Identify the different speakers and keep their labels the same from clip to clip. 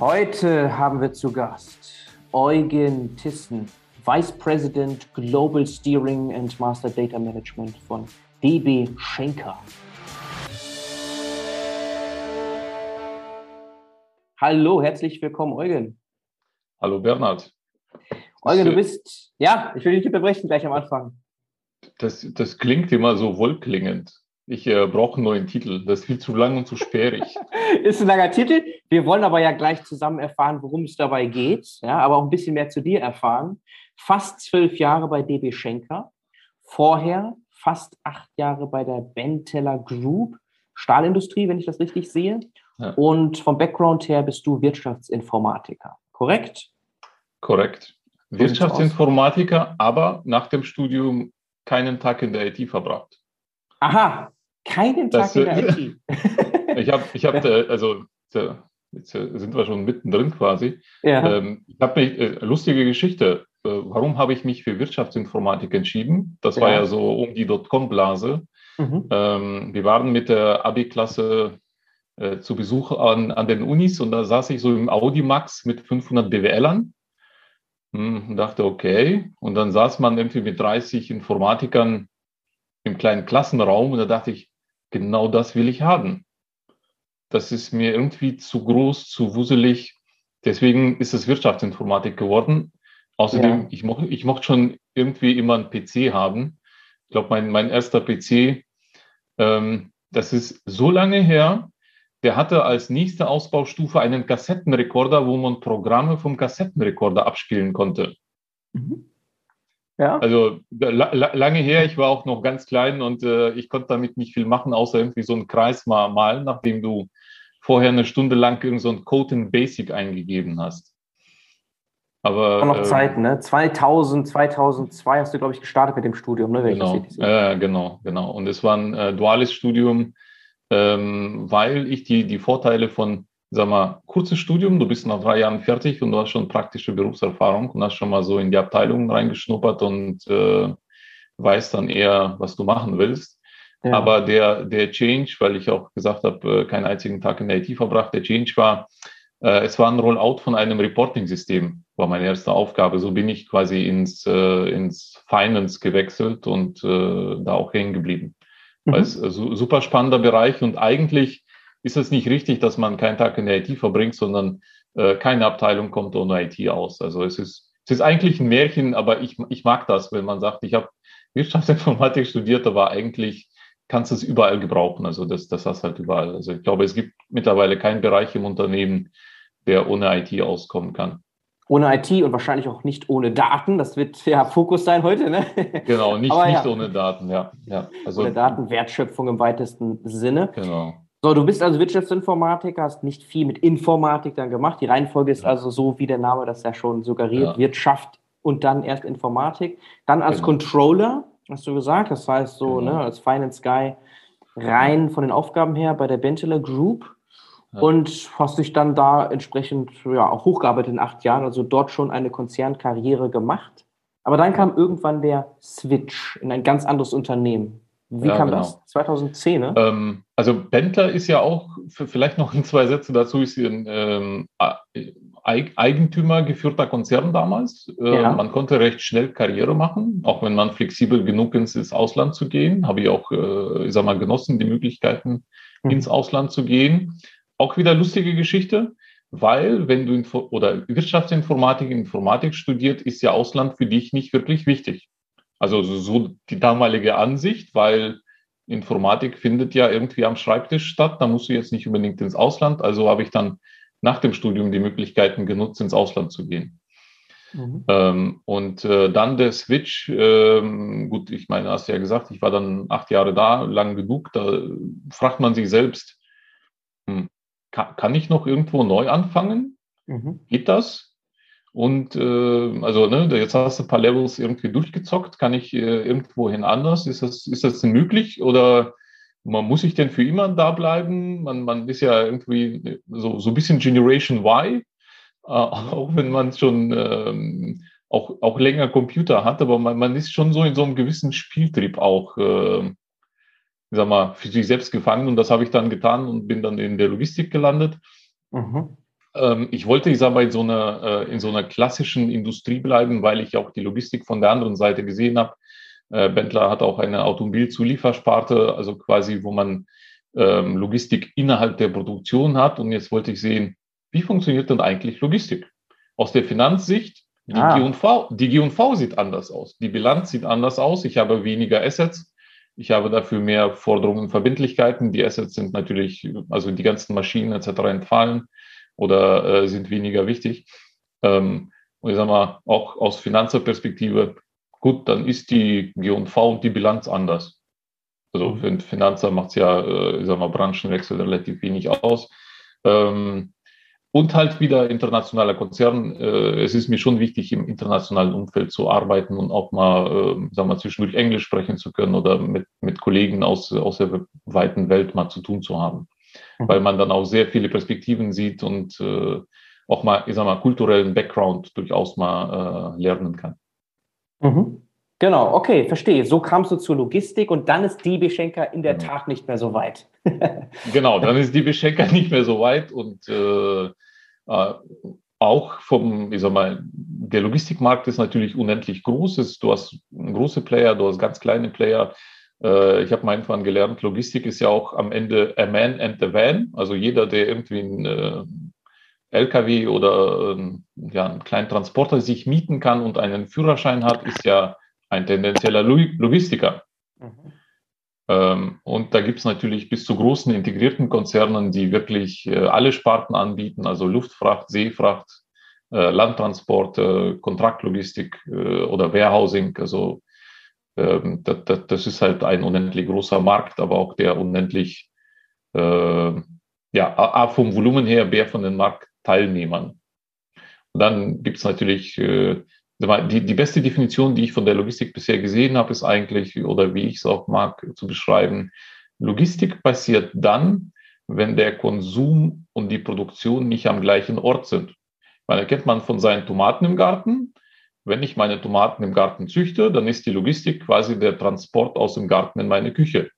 Speaker 1: Heute haben wir zu Gast Eugen Thyssen, Vice President Global Steering and Master Data Management von DB Schenker. Hallo, herzlich willkommen, Eugen.
Speaker 2: Hallo, Bernhard.
Speaker 1: Eugen, du bist, ja, ich will dich nicht unterbrechen gleich am Anfang.
Speaker 2: Das, das klingt immer so wohlklingend. Ich äh, brauche einen neuen Titel. Das ist viel zu lang und zu sperrig.
Speaker 1: ist ein langer Titel. Wir wollen aber ja gleich zusammen erfahren, worum es dabei geht. Ja, aber auch ein bisschen mehr zu dir erfahren. Fast zwölf Jahre bei DB Schenker. Vorher fast acht Jahre bei der Benteller Group. Stahlindustrie, wenn ich das richtig sehe. Ja. Und vom Background her bist du Wirtschaftsinformatiker. Korrekt?
Speaker 2: Korrekt. Wirtschaftsinformatiker, aber nach dem Studium keinen Tag in der IT verbracht.
Speaker 1: Aha, keinen Tag das, in der IT.
Speaker 2: ich habe, ich hab, also jetzt sind wir schon mittendrin quasi. Ja. Ähm, ich habe mich, äh, lustige Geschichte, äh, warum habe ich mich für Wirtschaftsinformatik entschieden? Das war ja, ja so um die Dotcom-Blase. Mhm. Ähm, wir waren mit der Abi-Klasse äh, zu Besuch an, an den Unis und da saß ich so im Audimax mit 500 BWLern hm, und dachte, okay. Und dann saß man irgendwie mit 30 Informatikern im kleinen Klassenraum und da dachte ich, genau das will ich haben. Das ist mir irgendwie zu groß, zu wuselig. Deswegen ist es Wirtschaftsinformatik geworden. Außerdem, ja. ich, mochte, ich mochte schon irgendwie immer einen PC haben. Ich glaube, mein, mein erster PC, ähm, das ist so lange her, der hatte als nächste Ausbaustufe einen Kassettenrekorder, wo man Programme vom Kassettenrekorder abspielen konnte. Mhm. Ja. Also la lange her, ich war auch noch ganz klein und äh, ich konnte damit nicht viel machen, außer irgendwie so einen Kreis mal malen, nachdem du vorher eine Stunde lang irgend so ein Code in Basic eingegeben hast.
Speaker 1: Aber noch äh, Zeiten, ne? 2000, 2002 hast du, glaube ich, gestartet mit dem Studium, ne?
Speaker 2: Genau, äh, genau, genau. Und es war ein äh, duales Studium, ähm, weil ich die, die Vorteile von sag mal, kurzes Studium, du bist nach drei Jahren fertig und du hast schon praktische Berufserfahrung und hast schon mal so in die Abteilung reingeschnuppert und äh, weißt dann eher, was du machen willst. Ja. Aber der, der Change, weil ich auch gesagt habe, äh, keinen einzigen Tag in der IT verbracht, der Change war, äh, es war ein Rollout von einem Reporting-System, war meine erste Aufgabe. So bin ich quasi ins, äh, ins Finance gewechselt und äh, da auch hängen geblieben. Mhm. Weil es äh, super spannender Bereich und eigentlich ist es nicht richtig, dass man keinen Tag in der IT verbringt, sondern äh, keine Abteilung kommt ohne IT aus. Also es ist, es ist eigentlich ein Märchen, aber ich, ich mag das, wenn man sagt, ich habe Wirtschaftsinformatik studiert, aber eigentlich kannst du es überall gebrauchen. Also das, das hast halt überall. Also ich glaube, es gibt mittlerweile keinen Bereich im Unternehmen, der ohne IT auskommen kann.
Speaker 1: Ohne IT und wahrscheinlich auch nicht ohne Daten. Das wird ja Fokus sein heute, ne?
Speaker 2: Genau, nicht, nicht ja. ohne Daten, ja. ja.
Speaker 1: Also, ohne Daten, Wertschöpfung im weitesten Sinne.
Speaker 2: Genau.
Speaker 1: So, du bist also Wirtschaftsinformatiker, hast nicht viel mit Informatik dann gemacht. Die Reihenfolge ist also so, wie der Name das ja schon suggeriert, ja. Wirtschaft und dann erst Informatik. Dann als genau. Controller, hast du gesagt, das heißt so, genau. ne, als Finance Guy rein von den Aufgaben her bei der Benteler Group ja. und hast dich dann da entsprechend ja, auch hochgearbeitet in acht Jahren, also dort schon eine Konzernkarriere gemacht. Aber dann kam irgendwann der Switch in ein ganz anderes Unternehmen. Wie ja, kam genau. das? 2010, ne?
Speaker 2: Ähm, also Bentler ist ja auch, vielleicht noch in zwei Sätze dazu, ist ein ähm, Eigentümer geführter Konzern damals. Äh, ja. Man konnte recht schnell Karriere machen, auch wenn man flexibel genug ist, ins Ausland zu gehen. Habe ich auch, äh, ich sag mal, genossen, die Möglichkeiten, mhm. ins Ausland zu gehen. Auch wieder lustige Geschichte, weil wenn du Info oder Wirtschaftsinformatik, Informatik studiert, ist ja Ausland für dich nicht wirklich wichtig. Also so die damalige Ansicht, weil Informatik findet ja irgendwie am Schreibtisch statt. Da musst du jetzt nicht unbedingt ins Ausland. Also habe ich dann nach dem Studium die Möglichkeiten genutzt, ins Ausland zu gehen. Mhm. Ähm, und äh, dann der Switch, ähm, gut, ich meine, hast du ja gesagt, ich war dann acht Jahre da, lang genug, da fragt man sich selbst, hm, kann, kann, ich noch irgendwo neu anfangen? Mhm. Geht das? Und äh, also, ne, jetzt hast du ein paar Levels irgendwie durchgezockt. Kann ich äh, irgendwohin anders? Ist das, ist das denn möglich? Oder man muss sich denn für immer da bleiben? Man, man ist ja irgendwie so, so ein bisschen Generation Y, äh, auch wenn man schon ähm, auch, auch länger Computer hat, aber man, man ist schon so in so einem gewissen Spieltrieb auch, äh, sag mal, für sich selbst gefangen. Und das habe ich dann getan und bin dann in der Logistik gelandet. Mhm. Ähm, ich wollte, mal, in so, einer, äh, in so einer klassischen Industrie bleiben, weil ich auch die Logistik von der anderen Seite gesehen habe. Äh, Bentler hat auch eine Automobilzuliefersparte, also quasi, wo man ähm, Logistik innerhalb der Produktion hat. Und jetzt wollte ich sehen, wie funktioniert denn eigentlich Logistik? Aus der Finanzsicht, die ah. G&V, die G&V sieht anders aus. Die Bilanz sieht anders aus. Ich habe weniger Assets. Ich habe dafür mehr Forderungen und Verbindlichkeiten. Die Assets sind natürlich, also die ganzen Maschinen etc. entfallen oder äh, sind weniger wichtig. Ähm, und ich sage mal, auch aus Finanzerperspektive, gut, dann ist die G&V und die Bilanz anders. Also mhm. für einen Finanzer macht es ja, äh, ich sag mal, Branchenwechsel relativ wenig aus. Ähm, und halt wieder internationaler Konzern. Äh, es ist mir schon wichtig, im internationalen Umfeld zu arbeiten und auch mal, äh, sagen wir, zwischendurch Englisch sprechen zu können oder mit, mit Kollegen aus, aus der weiten Welt mal zu tun zu haben. Mhm. Weil man dann auch sehr viele Perspektiven sieht und äh, auch mal, ich sag mal, kulturellen Background durchaus mal äh, lernen kann.
Speaker 1: Mhm. Genau, okay, verstehe. So kamst du zur Logistik und dann ist die Schenker in der genau. Tat nicht mehr so weit.
Speaker 2: genau, dann ist die Schenker nicht mehr so weit und äh, äh, auch vom, ich sag mal, der Logistikmarkt ist natürlich unendlich groß. Du hast große Player, du hast ganz kleine Player. Äh, ich habe mal irgendwann gelernt, Logistik ist ja auch am Ende a man and a van. Also jeder, der irgendwie ein äh, LKW oder ähm, ja, einen kleinen Transporter sich mieten kann und einen Führerschein hat, ist ja ein tendenzieller Logistiker. Mhm. Ähm, und da gibt es natürlich bis zu großen integrierten Konzernen, die wirklich äh, alle Sparten anbieten, also Luftfracht, Seefracht, äh, Landtransport, äh, Kontraktlogistik oder Warehousing. Also ähm, das, ist halt ein unendlich großer Markt, aber auch der unendlich, äh, ja, A, vom Volumen her, wer von den Marktteilnehmern. Und dann gibt es natürlich äh, die, die beste Definition, die ich von der Logistik bisher gesehen habe, ist eigentlich, oder wie ich es auch mag zu beschreiben, Logistik passiert dann, wenn der Konsum und die Produktion nicht am gleichen Ort sind. Man erkennt man von seinen Tomaten im Garten. Wenn ich meine Tomaten im Garten züchte, dann ist die Logistik quasi der Transport aus dem Garten in meine Küche.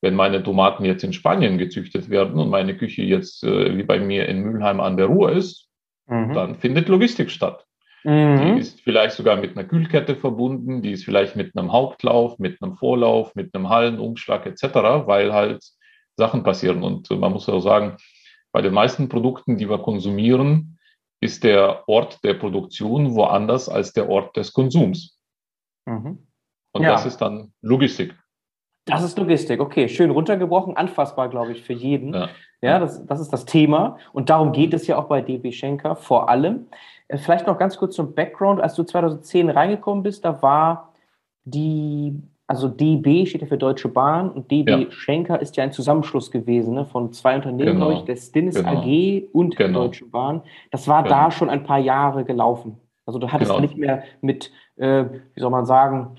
Speaker 2: Wenn meine Tomaten jetzt in Spanien gezüchtet werden und meine Küche jetzt äh, wie bei mir in Mülheim an der Ruhr ist, mhm. dann findet Logistik statt. Mhm. Die ist vielleicht sogar mit einer Kühlkette verbunden, die ist vielleicht mit einem Hauptlauf, mit einem Vorlauf, mit einem Hallenumschlag etc., weil halt Sachen passieren. Und man muss auch sagen, bei den meisten Produkten, die wir konsumieren, ist der Ort der Produktion woanders als der Ort des Konsums. Mhm. Und ja. das ist dann Logistik.
Speaker 1: Das ist Logistik, okay, schön runtergebrochen, anfassbar, glaube ich, für jeden. Ja, ja das, das ist das Thema. Und darum geht es ja auch bei DB Schenker vor allem. Äh, vielleicht noch ganz kurz zum Background. Als du 2010 reingekommen bist, da war die, also DB steht ja für Deutsche Bahn und DB ja. Schenker ist ja ein Zusammenschluss gewesen ne, von zwei Unternehmen, genau. ich, der Stinnes genau. AG und genau. der Deutsche Bahn. Das war genau. da schon ein paar Jahre gelaufen. Also du hattest genau. nicht mehr mit, äh, wie soll man sagen,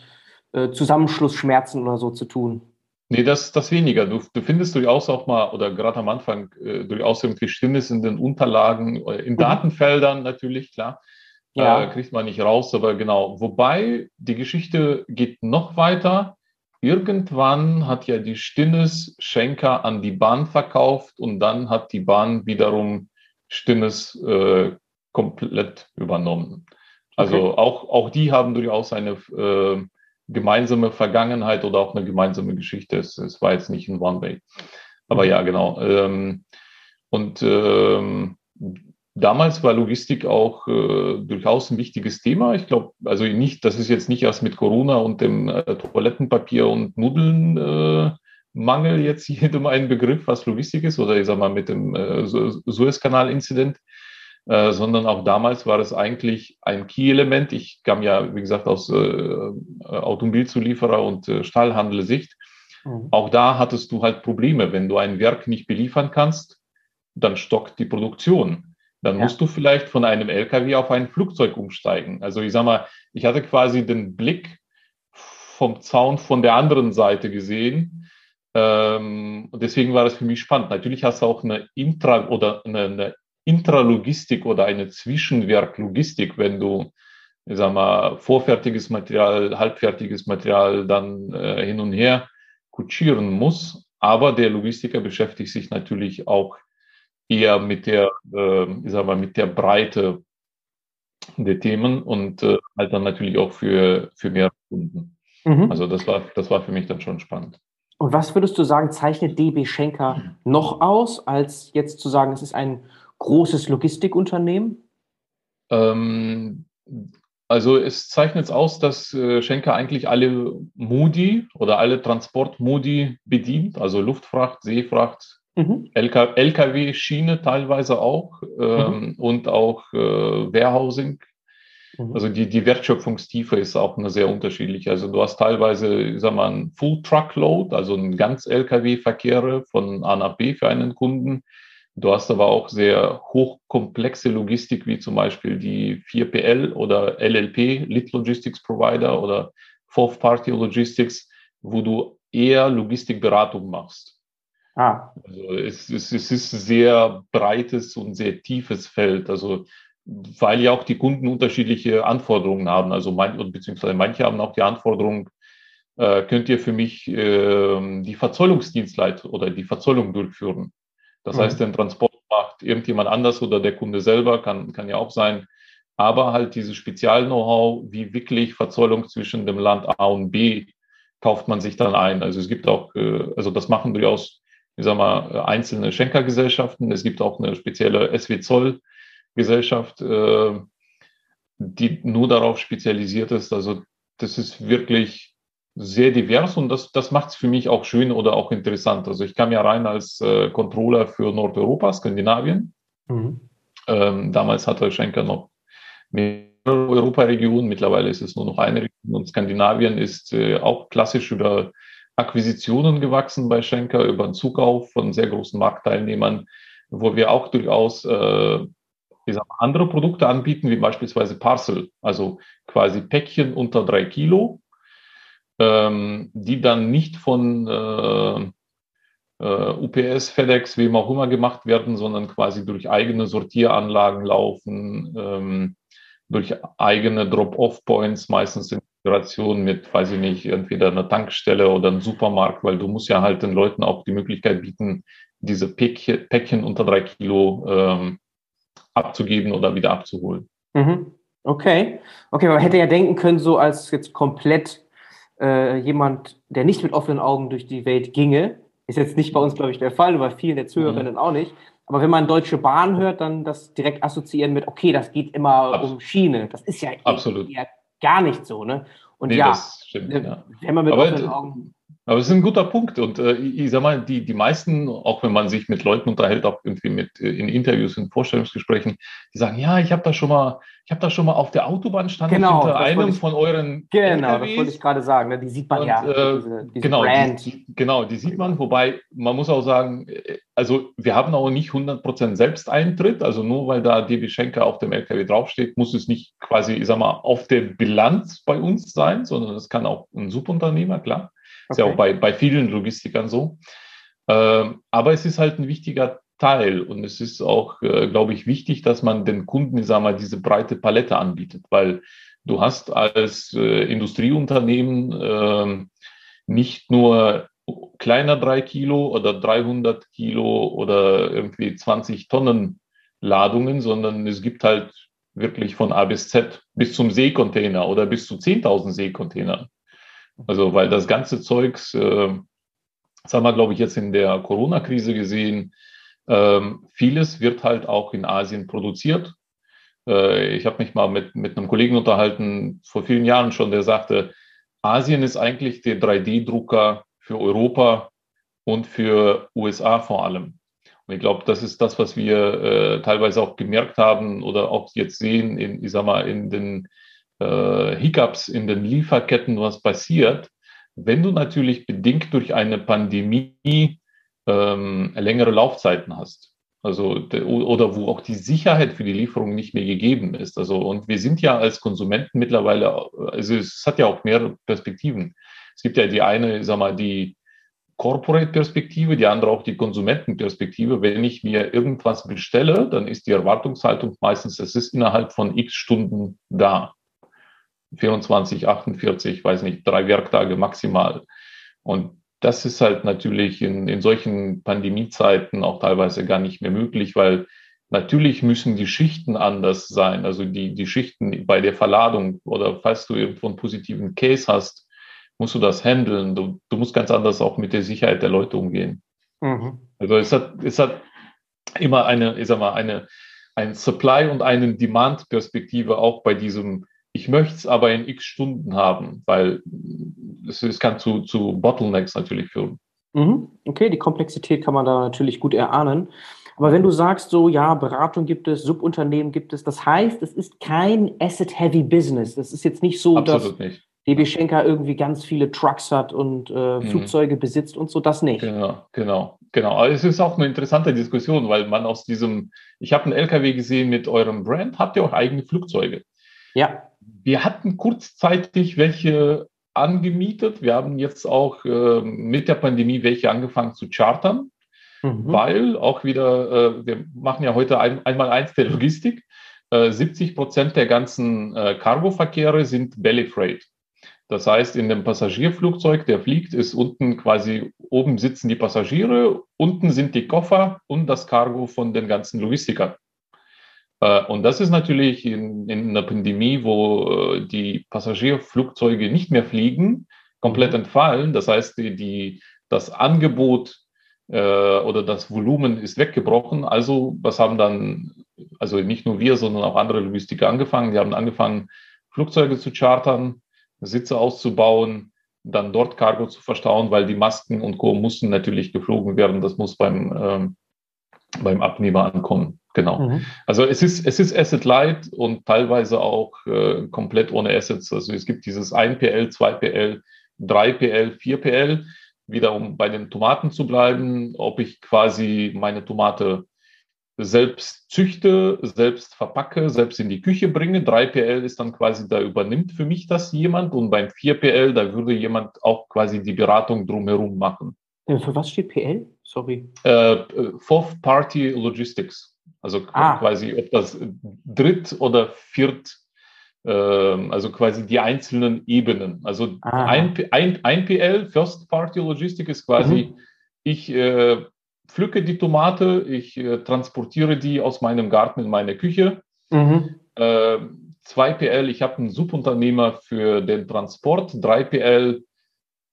Speaker 1: äh, Zusammenschlussschmerzen oder so zu tun.
Speaker 2: Nee, das, das weniger. Du, du findest durchaus auch mal, oder gerade am Anfang, äh, durchaus irgendwie Stimmes in den Unterlagen, äh, in mhm. Datenfeldern natürlich, klar. Ja. Äh, kriegt man nicht raus, aber genau. Wobei die Geschichte geht noch weiter. Irgendwann hat ja die Stinnes Schenker an die Bahn verkauft und dann hat die Bahn wiederum Stinnes äh, komplett übernommen. Also okay. auch, auch die haben durchaus eine äh, gemeinsame Vergangenheit oder auch eine gemeinsame Geschichte. Es, es war jetzt nicht ein One-Way. Aber mhm. ja, genau. Ähm, und ähm, damals war Logistik auch äh, durchaus ein wichtiges Thema. Ich glaube, also nicht, das ist jetzt nicht erst mit Corona und dem äh, Toilettenpapier und Nudeln äh, Mangel jetzt jedem ein Begriff, was Logistik ist, oder ich sag mal mit dem äh, Suezkanal-Inzident. Äh, sondern auch damals war es eigentlich ein Key-Element. Ich kam ja, wie gesagt, aus äh, Automobilzulieferer und Stahlhandel-Sicht. Mhm. Auch da hattest du halt Probleme. Wenn du ein Werk nicht beliefern kannst, dann stockt die Produktion. Dann ja. musst du vielleicht von einem LKW auf ein Flugzeug umsteigen. Also ich sag mal, ich hatte quasi den Blick vom Zaun von der anderen Seite gesehen. Ähm, deswegen war es für mich spannend. Natürlich hast du auch eine Intra- oder eine, eine Intralogistik oder eine Zwischenwerklogistik, wenn du, ich sag mal, vorfertiges Material, halbfertiges Material dann äh, hin und her kutschieren muss. Aber der Logistiker beschäftigt sich natürlich auch eher mit der äh, ich sag mal, mit der Breite der Themen und äh, halt dann natürlich auch für, für mehr Kunden. Mhm. Also das war, das war für mich dann schon spannend.
Speaker 1: Und was würdest du sagen, zeichnet DB Schenker noch aus, als jetzt zu sagen, es ist ein großes Logistikunternehmen?
Speaker 2: Ähm, also es zeichnet es aus, dass äh, Schenker eigentlich alle Moody oder alle Transport-Moody bedient, also Luftfracht, Seefracht, mhm. LK, LKW, Schiene teilweise auch ähm, mhm. und auch äh, Warehousing. Mhm. Also die, die Wertschöpfungstiefe ist auch eine sehr unterschiedliche. Also du hast teilweise, ich sag mal, ein Full Truckload, also ein ganz LKW-Verkehre von A nach B für einen Kunden. Du hast aber auch sehr hochkomplexe Logistik, wie zum Beispiel die 4PL oder LLP, Lit Logistics Provider oder Fourth Party Logistics, wo du eher Logistikberatung machst. Ah. Also es, es, es ist sehr breites und sehr tiefes Feld. Also weil ja auch die Kunden unterschiedliche Anforderungen haben. Also mein, beziehungsweise manche haben auch die Anforderung, äh, könnt ihr für mich äh, die Verzollungsdienstleitung oder die Verzollung durchführen. Das mhm. heißt, den Transport macht irgendjemand anders oder der Kunde selber, kann, kann ja auch sein. Aber halt dieses Spezial-Know-how, wie wirklich Verzollung zwischen dem Land A und B, kauft man sich dann ein. Also es gibt auch, äh, also das machen durchaus, ich sag mal, einzelne Schenkergesellschaften. Es gibt auch eine spezielle SW-Zoll-Gesellschaft, äh, die nur darauf spezialisiert ist. Also das ist wirklich sehr divers und das, das macht es für mich auch schön oder auch interessant. Also ich kam ja rein als äh, Controller für Nordeuropa, Skandinavien. Mhm. Ähm, damals hatte Schenker noch mehrere Europaregionen, mittlerweile ist es nur noch eine Region und Skandinavien ist äh, auch klassisch über Akquisitionen gewachsen bei Schenker, über einen Zukauf von sehr großen Marktteilnehmern, wo wir auch durchaus äh, sag andere Produkte anbieten, wie beispielsweise Parcel, also quasi Päckchen unter drei Kilo, ähm, die dann nicht von äh, äh, UPS, FedEx, wem auch immer gemacht werden, sondern quasi durch eigene Sortieranlagen laufen, ähm, durch eigene Drop-off-Points, meistens in Integration mit, weiß ich nicht, entweder einer Tankstelle oder einem Supermarkt, weil du musst ja halt den Leuten auch die Möglichkeit bieten, diese Päckchen, Päckchen unter drei Kilo ähm, abzugeben oder wieder abzuholen.
Speaker 1: Mhm. Okay. Okay, man hätte ja denken können, so als jetzt komplett äh, jemand, der nicht mit offenen Augen durch die Welt ginge. Ist jetzt nicht bei uns, glaube ich, der Fall, bei vielen der Zuhörerinnen mhm. auch nicht. Aber wenn man Deutsche Bahn hört, dann das direkt assoziieren mit, okay, das geht immer Absolut. um Schiene. Das ist ja
Speaker 2: Absolut.
Speaker 1: Gar nicht so, ne?
Speaker 2: Und nee, ja, stimmt, äh, ja, wenn man mit offenen Augen aber es ist ein guter Punkt. Und äh, ich sag mal, die, die meisten, auch wenn man sich mit Leuten unterhält, auch irgendwie mit äh, in Interviews, in Vorstellungsgesprächen, die sagen, ja, ich habe da schon mal, ich habe da schon mal auf der Autobahn stand
Speaker 1: genau,
Speaker 2: hinter einem ich, von euren
Speaker 1: Genau, LKWs. das wollte ich gerade sagen. Ne? Die sieht man und, ja.
Speaker 2: Äh, diese, diese genau. Die, genau, die sieht man. Wobei man muss auch sagen, äh, also wir haben auch nicht 100% Selbsteintritt. Also nur weil da DB Schenker auf dem LKW draufsteht, muss es nicht quasi, ich sag mal, auf der Bilanz bei uns sein, sondern es kann auch ein Subunternehmer, klar. Ist ja auch bei, bei vielen Logistikern so. Ähm, aber es ist halt ein wichtiger Teil und es ist auch, äh, glaube ich, wichtig, dass man den Kunden, ich sag mal, diese breite Palette anbietet, weil du hast als äh, Industrieunternehmen äh, nicht nur kleiner drei Kilo oder 300 Kilo oder irgendwie 20 Tonnen Ladungen, sondern es gibt halt wirklich von A bis Z bis zum Seekontainer oder bis zu 10.000 Seekontainern. Also, weil das ganze Zeugs, äh, das haben wir, glaube ich, jetzt in der Corona-Krise gesehen, ähm, vieles wird halt auch in Asien produziert. Äh, ich habe mich mal mit, mit einem Kollegen unterhalten, vor vielen Jahren schon, der sagte, Asien ist eigentlich der 3D-Drucker für Europa und für USA vor allem. Und ich glaube, das ist das, was wir äh, teilweise auch gemerkt haben oder auch jetzt sehen in, ich sag mal, in den äh, Hiccups in den Lieferketten was passiert, wenn du natürlich bedingt durch eine Pandemie ähm, längere Laufzeiten hast. Also, oder wo auch die Sicherheit für die Lieferung nicht mehr gegeben ist. Also, und wir sind ja als Konsumenten mittlerweile, also es hat ja auch mehrere Perspektiven. Es gibt ja die eine, sag mal, die Corporate-Perspektive, die andere auch die Konsumentenperspektive. Wenn ich mir irgendwas bestelle, dann ist die Erwartungshaltung meistens, es ist innerhalb von x Stunden da. 24, 48, weiß nicht, drei Werktage maximal. Und das ist halt natürlich in, in solchen Pandemiezeiten auch teilweise gar nicht mehr möglich, weil Natürlich müssen die Schichten anders sein, also die, die Schichten bei der Verladung oder falls du irgendwo einen positiven Case hast, musst du das handeln. Du, du musst ganz anders auch mit der Sicherheit der Leute umgehen. Mhm. Also es hat, es hat immer eine, ich sag mal, eine, ein Supply und eine Demand-Perspektive auch bei diesem, ich möchte es aber in x Stunden haben, weil es, es kann zu, zu Bottlenecks natürlich führen.
Speaker 1: Mhm. Okay, die Komplexität kann man da natürlich gut erahnen. Aber wenn du sagst, so, ja, Beratung gibt es, Subunternehmen gibt es, das heißt, es ist kein Asset-Heavy Business. Das ist jetzt nicht so, Absolut dass nicht. DB Schenker irgendwie ganz viele Trucks hat und äh, mhm. Flugzeuge besitzt und so, das nicht.
Speaker 2: Genau, genau, genau. Aber es ist auch eine interessante Diskussion, weil man aus diesem, ich habe einen LKW gesehen mit eurem Brand, habt ihr auch eigene Flugzeuge?
Speaker 1: Ja.
Speaker 2: Wir hatten kurzzeitig welche angemietet. Wir haben jetzt auch äh, mit der Pandemie welche angefangen zu chartern, mhm. weil auch wieder, äh, wir machen ja heute ein, einmal eins der Logistik. Äh, 70 Prozent der ganzen äh, Cargo-Verkehre sind Belly Freight. Das heißt, in dem Passagierflugzeug, der fliegt, ist unten quasi, oben sitzen die Passagiere, unten sind die Koffer und das Cargo von den ganzen Logistikern. Äh, und das ist natürlich in, in einer Pandemie, wo äh, die Passagierflugzeuge nicht mehr fliegen, komplett mhm. entfallen. Das heißt, die, die, das Angebot äh, oder das Volumen ist weggebrochen. Also, was haben dann, also nicht nur wir, sondern auch andere Logistiker angefangen? Die haben angefangen, Flugzeuge zu chartern, Sitze auszubauen, dann dort Cargo zu verstauen, weil die Masken und Co. mussten natürlich geflogen werden. Das muss beim, ähm, beim Abnehmer ankommen. Genau. Mhm. Also es ist, es ist Asset Light und teilweise auch äh, komplett ohne Assets. Also es gibt dieses 1PL, 2PL, 3PL, 4PL. Wieder um bei den Tomaten zu bleiben, ob ich quasi meine Tomate selbst züchte, selbst verpacke, selbst in die Küche bringe. 3PL ist dann quasi, da übernimmt für mich das jemand und beim 4PL, da würde jemand auch quasi die Beratung drumherum machen.
Speaker 1: Für was steht PL? Sorry.
Speaker 2: Äh, Fourth Party Logistics. Also ah. quasi, ob das Dritt- oder Viert, äh, also quasi die einzelnen Ebenen. Also ein, ein, ein, PL, First Party Logistik, ist quasi, mhm. ich äh, pflücke die Tomate, ich äh, transportiere die aus meinem Garten in meine Küche. Mhm. Äh, 2PL, ich habe einen Subunternehmer für den Transport. 3PL,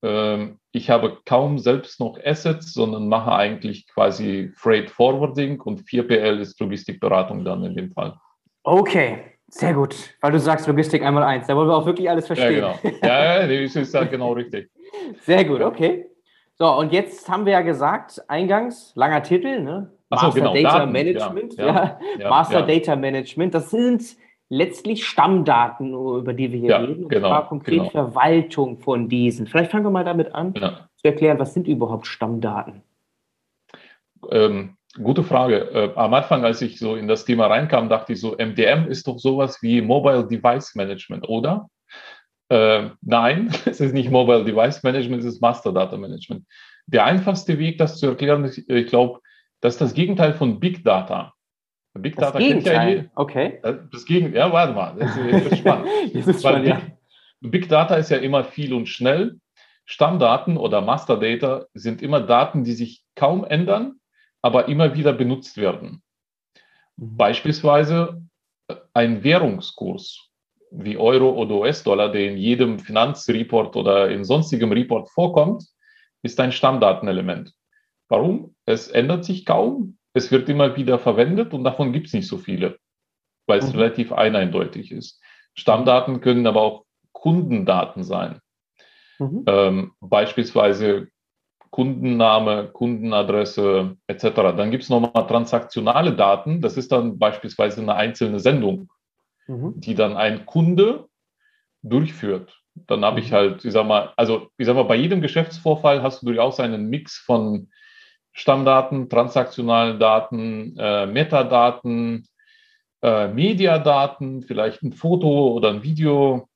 Speaker 2: äh, ich habe kaum selbst noch Assets, sondern mache eigentlich quasi Freight Forwarding und 4PL ist Logistikberatung dann in dem Fall.
Speaker 1: Okay, sehr gut, weil du sagst Logistik einmal eins, da wollen wir auch wirklich alles verstehen.
Speaker 2: Ja, genau. Ja, das ist ja genau richtig.
Speaker 1: Sehr gut, okay. So, und jetzt haben wir ja gesagt, eingangs, langer Titel, ne?
Speaker 2: Master so, genau.
Speaker 1: Data Daten, Management. Ja, ja, ja Master Data Management. Das sind letztlich Stammdaten, über die wir hier reden. Und genau, zwar konkret genau. Verwaltung von diesen. Vielleicht fangen wir mal damit an, zu erklären, was sind überhaupt Stammdaten?
Speaker 2: Ähm, gute Frage. Äh, am Anfang, als ich so in das Thema reinkam, dachte ich so, MDM ist doch sowas wie Mobile Device Management, oder? Äh, nein, es ist nicht Mobile Device Management, es ist Master Data Management. Der einfachste Weg, das zu erklären, ist, ich glaube, das ist das Gegenteil von Big Data.
Speaker 1: Big Data kennt ja hier. Okay.
Speaker 2: Das Gegenteil, ja, warte mal, das ist spannend. das ist spannend Big, ja. Big Data ist ja immer viel und schnell. Stammdaten oder Master Data sind immer Daten, die sich kaum ändern, aber immer wieder benutzt werden. Mhm. Beispielsweise ein Währungskurs wie Euro oder US-Dollar, der in jedem Finanzreport oder in sonstigem Report vorkommt, ist ein Stammdatenelement. Warum? Es ändert sich kaum, es wird immer wieder verwendet und davon gibt es nicht so viele, weil es mhm. relativ eindeutig ist. Stammdaten können aber auch Kundendaten sein. Mhm. Ähm, beispielsweise Kundenname, Kundenadresse etc. Dann gibt es nochmal transaktionale Daten. Das ist dann beispielsweise eine einzelne Sendung mhm. die dann ein Kunde durchführt. Dann habe ich mhm. halt, ich sag mal, also ich sag mal, bei jedem Geschäftsvorfall hast du durchaus einen Mix von Stammdaten, transaktionalen Daten, äh, Metadaten, äh, Mediadaten, vielleicht ein Foto oder ein Video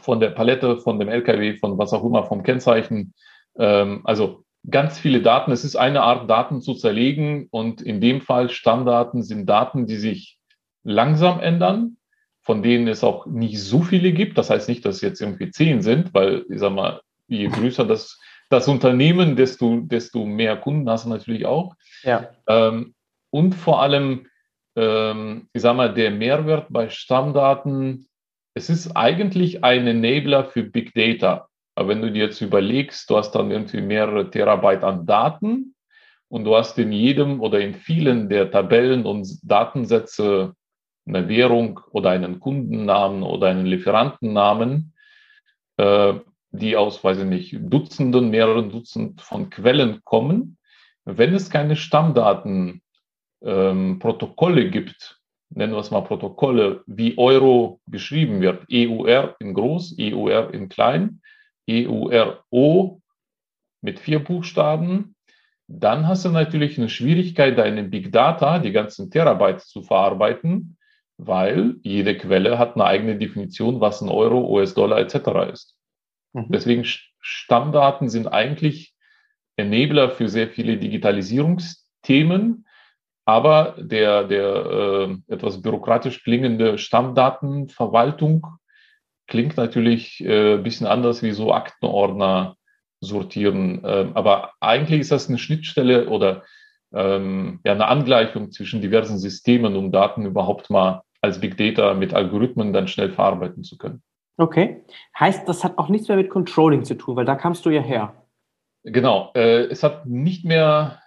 Speaker 2: von der Palette, von dem LKW, von was auch immer, vom Kennzeichen. Ähm, also ganz viele Daten. Es ist eine Art, Daten zu zerlegen und in dem Fall Stammdaten sind Daten, die sich langsam ändern, von denen es auch nicht so viele gibt. Das heißt nicht, dass es jetzt irgendwie zehn sind, weil, ich sag mal, je größer das, das Unternehmen, desto, desto mehr Kunden hast du natürlich auch.
Speaker 1: Ja.
Speaker 2: Ähm, und vor allem ähm, ich sage mal, der Mehrwert bei Stammdaten, es ist eigentlich ein Enabler für Big Data. Aber wenn du dir jetzt überlegst, du hast dann irgendwie mehrere Terabyte an Daten und du hast in jedem oder in vielen der Tabellen und Datensätze eine Währung oder einen Kundennamen oder einen Lieferantennamen, äh, die aus, weiß ich nicht, Dutzenden, mehreren Dutzend von Quellen kommen. Wenn es keine Stammdatenprotokolle ähm, gibt, nennen wir es mal Protokolle, wie Euro geschrieben wird, EUR in groß, EUR in klein, EURO mit vier Buchstaben, dann hast du natürlich eine Schwierigkeit, deine Big Data, die ganzen Terabyte zu verarbeiten, weil jede Quelle hat eine eigene Definition, was ein Euro, US-Dollar etc. ist. Mhm. Deswegen Stammdaten sind eigentlich Enabler für sehr viele Digitalisierungsthemen, aber der, der äh, etwas bürokratisch klingende Stammdatenverwaltung klingt natürlich äh, bisschen anders wie so Aktenordner sortieren. Ähm, aber eigentlich ist das eine Schnittstelle oder ähm, ja, eine Angleichung zwischen diversen Systemen, um Daten überhaupt mal als Big Data mit Algorithmen dann schnell verarbeiten zu können.
Speaker 1: Okay. Heißt, das hat auch nichts mehr mit Controlling zu tun, weil da kamst du ja her.
Speaker 2: Genau. Äh, es hat nicht mehr,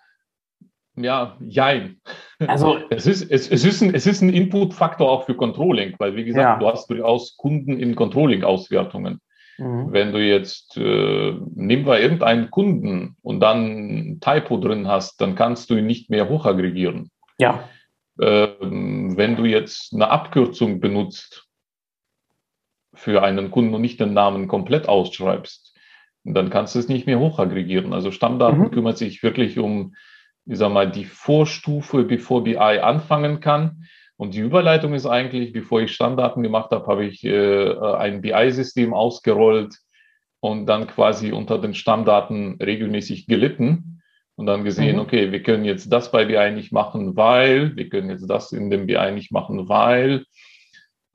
Speaker 2: ja, jein. Also, es ist, es, es ist ein, es ist ein Input-Faktor auch für Controlling, weil, wie gesagt, ja. du hast durchaus Kunden in Controlling-Auswertungen. Mhm. Wenn du jetzt, äh, nehmen wir irgendeinen Kunden und dann ein Typo drin hast, dann kannst du ihn nicht mehr hochaggregieren.
Speaker 1: Ja.
Speaker 2: Ähm, wenn du jetzt eine Abkürzung benutzt für einen Kunden und nicht den Namen komplett ausschreibst, dann kannst du es nicht mehr hochaggregieren. Also Stammdaten mhm. kümmert sich wirklich um, ich sag mal, die Vorstufe, bevor BI anfangen kann. Und die Überleitung ist eigentlich, bevor ich Stammdaten gemacht habe, habe ich äh, ein BI-System ausgerollt und dann quasi unter den Stammdaten regelmäßig gelitten und dann gesehen, mhm. okay, wir können jetzt das bei BI nicht machen, weil, wir können jetzt das in dem BI nicht machen, weil.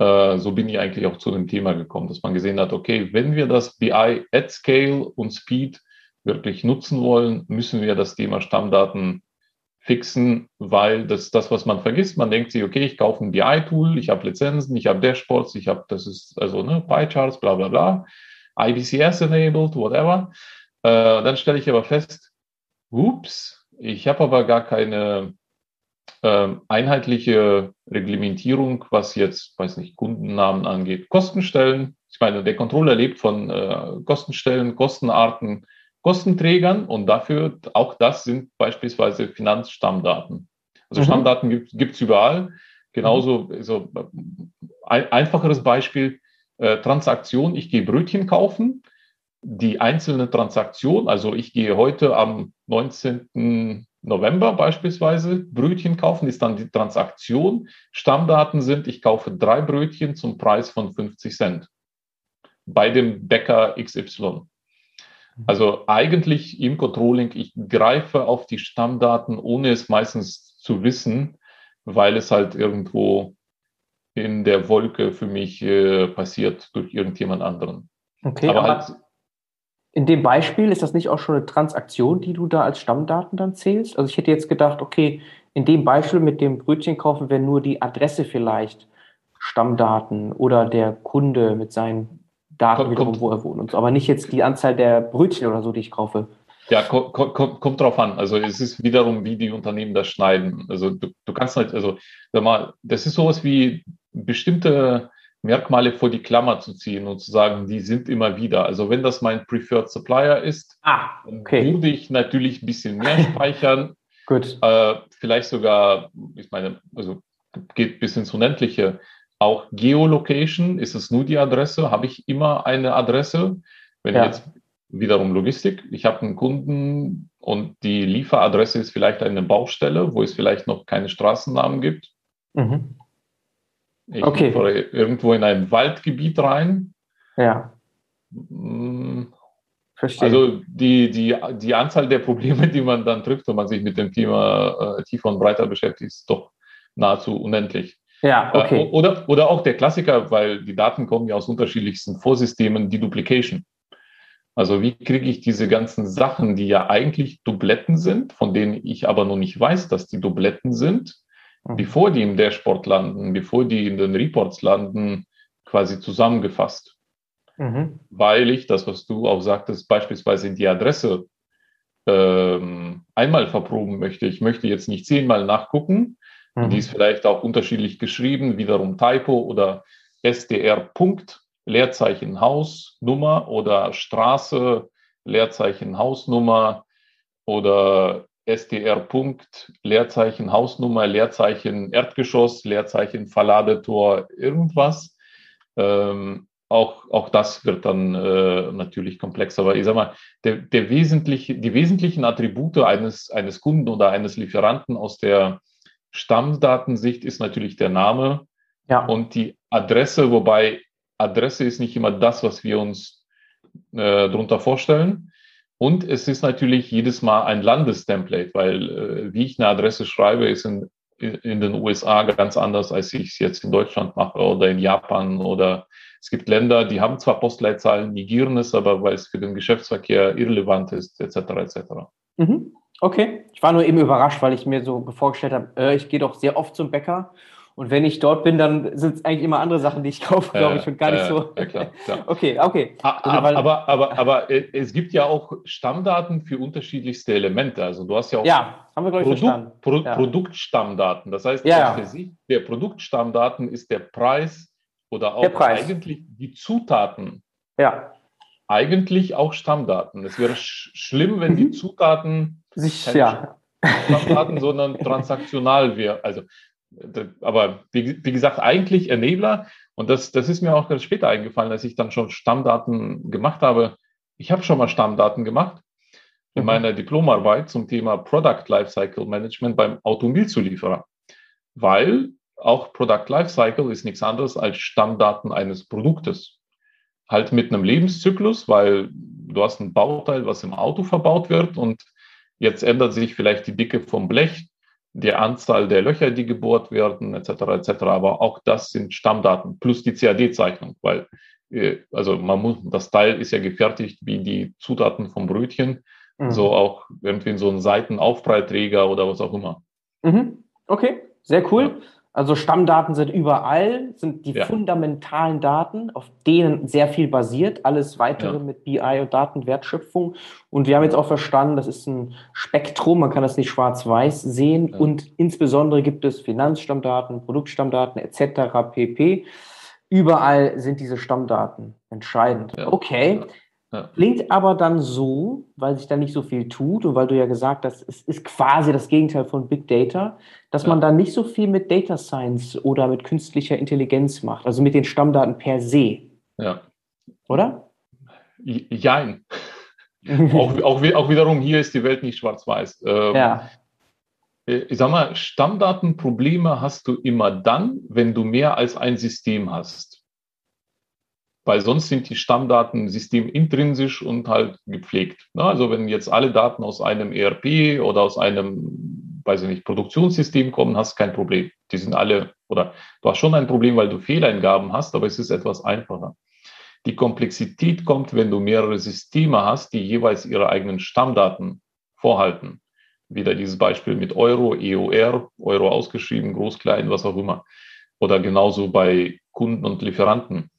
Speaker 2: Äh, so bin ich eigentlich auch zu dem Thema gekommen, dass man gesehen hat, okay, wenn wir das BI at Scale und Speed wirklich nutzen wollen, müssen wir das Thema Stammdaten fixen, weil das das, was man vergisst. Man denkt sich, okay, ich kaufe ein BI-Tool, ich habe Lizenzen, ich habe Dashboards, ich habe, das ist also ne, Pie-Charts, bla bla bla, IBCS enabled, whatever. Äh, dann stelle ich aber fest, ups, ich habe aber gar keine äh, einheitliche Reglementierung, was jetzt, weiß nicht, Kundennamen angeht, Kostenstellen. Ich meine, der Controller lebt von äh, Kostenstellen, Kostenarten, Kostenträgern und dafür, auch das sind beispielsweise Finanzstammdaten. Also mhm. Stammdaten gibt es überall. Genauso, also ein einfacheres Beispiel, äh, Transaktion, ich gehe Brötchen kaufen. Die einzelne Transaktion, also ich gehe heute am 19. November beispielsweise Brötchen kaufen, ist dann die Transaktion. Stammdaten sind, ich kaufe drei Brötchen zum Preis von 50 Cent bei dem Bäcker XY. Mhm. Also eigentlich im Controlling, ich greife auf die Stammdaten, ohne es meistens zu wissen, weil es halt irgendwo in der Wolke für mich äh, passiert durch irgendjemand anderen.
Speaker 1: Okay, aber, aber halt, in dem Beispiel ist das nicht auch schon eine Transaktion, die du da als Stammdaten dann zählst? Also ich hätte jetzt gedacht, okay, in dem Beispiel mit dem Brötchen kaufen wäre nur die Adresse vielleicht Stammdaten oder der Kunde mit seinen Daten kommt, wiederum, wo er wohnt und so, aber nicht jetzt die Anzahl der Brötchen oder so, die ich kaufe.
Speaker 2: Ja, kommt, kommt, kommt drauf an. Also es ist wiederum, wie die Unternehmen das schneiden. Also du, du kannst halt, also sag mal, das ist sowas wie bestimmte Merkmale vor die Klammer zu ziehen und zu sagen, die sind immer wieder. Also wenn das mein Preferred Supplier ist, ah, okay. würde ich natürlich ein bisschen mehr speichern. Gut. Äh, vielleicht sogar, ich meine, also geht bis ins Unendliche. Auch Geolocation, ist es nur die Adresse? Habe ich immer eine Adresse? Wenn ja. jetzt wiederum Logistik, ich habe einen Kunden und die Lieferadresse ist vielleicht eine Baustelle, wo es vielleicht noch keine Straßennamen gibt. Mhm. Ich okay. irgendwo in ein Waldgebiet rein.
Speaker 1: Ja.
Speaker 2: Hm. Verstehe. Also die, die, die Anzahl der Probleme, die man dann trifft, wenn man sich mit dem Thema äh, tiefer und breiter beschäftigt, ist doch nahezu unendlich.
Speaker 1: Ja, äh, okay.
Speaker 2: Äh, oder, oder auch der Klassiker, weil die Daten kommen ja aus unterschiedlichsten Vorsystemen, die Duplication. Also wie kriege ich diese ganzen Sachen, die ja eigentlich Dubletten sind, von denen ich aber noch nicht weiß, dass die Dubletten sind. Bevor die im Dashboard landen, bevor die in den Reports landen, quasi zusammengefasst. Mhm. Weil ich, das, was du auch sagtest, beispielsweise in die Adresse ähm, einmal verproben möchte. Ich möchte jetzt nicht zehnmal nachgucken. Mhm. Die ist vielleicht auch unterschiedlich geschrieben, wiederum Typo oder SDR Punkt, Leerzeichen Hausnummer oder Straße, Leerzeichen Hausnummer oder SDR Punkt, Leerzeichen Hausnummer, Leerzeichen Erdgeschoss, Leerzeichen Verladetor, irgendwas. Ähm, auch, auch das wird dann äh, natürlich komplexer. Aber ich sag mal, der, der wesentliche, die wesentlichen Attribute eines, eines Kunden oder eines Lieferanten aus der Stammdatensicht ist natürlich der Name ja. und die Adresse, wobei Adresse ist nicht immer das, was wir uns äh, darunter vorstellen. Und es ist natürlich jedes Mal ein Landestemplate, weil äh, wie ich eine Adresse schreibe, ist in, in den USA ganz anders, als ich es jetzt in Deutschland mache oder in Japan oder es gibt Länder, die haben zwar Postleitzahlen, negieren es aber, weil es für den Geschäftsverkehr irrelevant ist, etc. etc.
Speaker 1: Mhm. Okay, ich war nur eben überrascht, weil ich mir so vorgestellt habe, äh, ich gehe doch sehr oft zum Bäcker und wenn ich dort bin, dann sind es eigentlich immer andere Sachen, die ich kaufe, glaube ich, und gar nicht so. Ja, klar, klar. Okay, okay.
Speaker 2: Aber, also, aber, aber, aber, es gibt ja auch Stammdaten für unterschiedlichste Elemente. Also du hast ja auch
Speaker 1: ja, haben wir, Produkt, verstanden.
Speaker 2: Pro, ja. Produktstammdaten. Das heißt, ja. Sich, der Produktstammdaten ist der Preis, oder auch eigentlich die Zutaten.
Speaker 1: Ja.
Speaker 2: Eigentlich auch Stammdaten. Es wäre sch schlimm, wenn die mhm. Zutaten
Speaker 1: sich ja.
Speaker 2: Stammdaten, sondern transaktional wären. Also, aber wie, wie, gesagt, eigentlich Enabler. Und das, das ist mir auch ganz später eingefallen, als ich dann schon Stammdaten gemacht habe. Ich habe schon mal Stammdaten gemacht in mhm. meiner Diplomarbeit zum Thema Product Lifecycle Management beim Automobilzulieferer. Weil auch Product Lifecycle ist nichts anderes als Stammdaten eines Produktes. Halt mit einem Lebenszyklus, weil du hast ein Bauteil, was im Auto verbaut wird und jetzt ändert sich vielleicht die Dicke vom Blech, die Anzahl der Löcher, die gebohrt werden, etc. etc. Aber auch das sind Stammdaten plus die CAD-Zeichnung, weil äh, also man muss, das Teil ist ja gefertigt wie die Zutaten vom Brötchen, mhm. so auch irgendwie in so einen Seitenaufpreiträger oder was auch immer.
Speaker 1: Mhm. Okay, sehr cool. Ja. Also Stammdaten sind überall, sind die ja. fundamentalen Daten, auf denen sehr viel basiert. Alles weitere ja. mit BI und Datenwertschöpfung. Und wir haben jetzt auch verstanden, das ist ein Spektrum, man kann das nicht schwarz-weiß sehen. Ja. Und insbesondere gibt es Finanzstammdaten, Produktstammdaten etc. pp. Überall sind diese Stammdaten entscheidend. Okay. Ja. Klingt aber dann so, weil sich da nicht so viel tut und weil du ja gesagt hast, es ist quasi das Gegenteil von Big Data, dass ja. man da nicht so viel mit Data Science oder mit künstlicher Intelligenz macht, also mit den Stammdaten per se.
Speaker 2: Ja.
Speaker 1: Oder?
Speaker 2: Jein. auch, auch, auch wiederum, hier ist die Welt nicht schwarz-weiß. Ähm, ja. Äh, ich sag mal, Stammdatenprobleme hast du immer dann, wenn du mehr als ein System hast weil sonst sind die Stammdaten System intrinsisch und halt gepflegt. Also wenn jetzt alle Daten aus einem ERP oder aus einem, weiß ich nicht, Produktionssystem kommen, hast kein Problem. Die sind alle, oder du hast schon ein Problem, weil du Fehleingaben hast, aber es ist etwas einfacher. Die Komplexität kommt, wenn du mehrere Systeme hast, die jeweils ihre eigenen Stammdaten vorhalten. Wieder dieses Beispiel mit Euro, EOR, Euro ausgeschrieben, groß, klein, was auch immer. Oder genauso bei Kunden und Lieferanten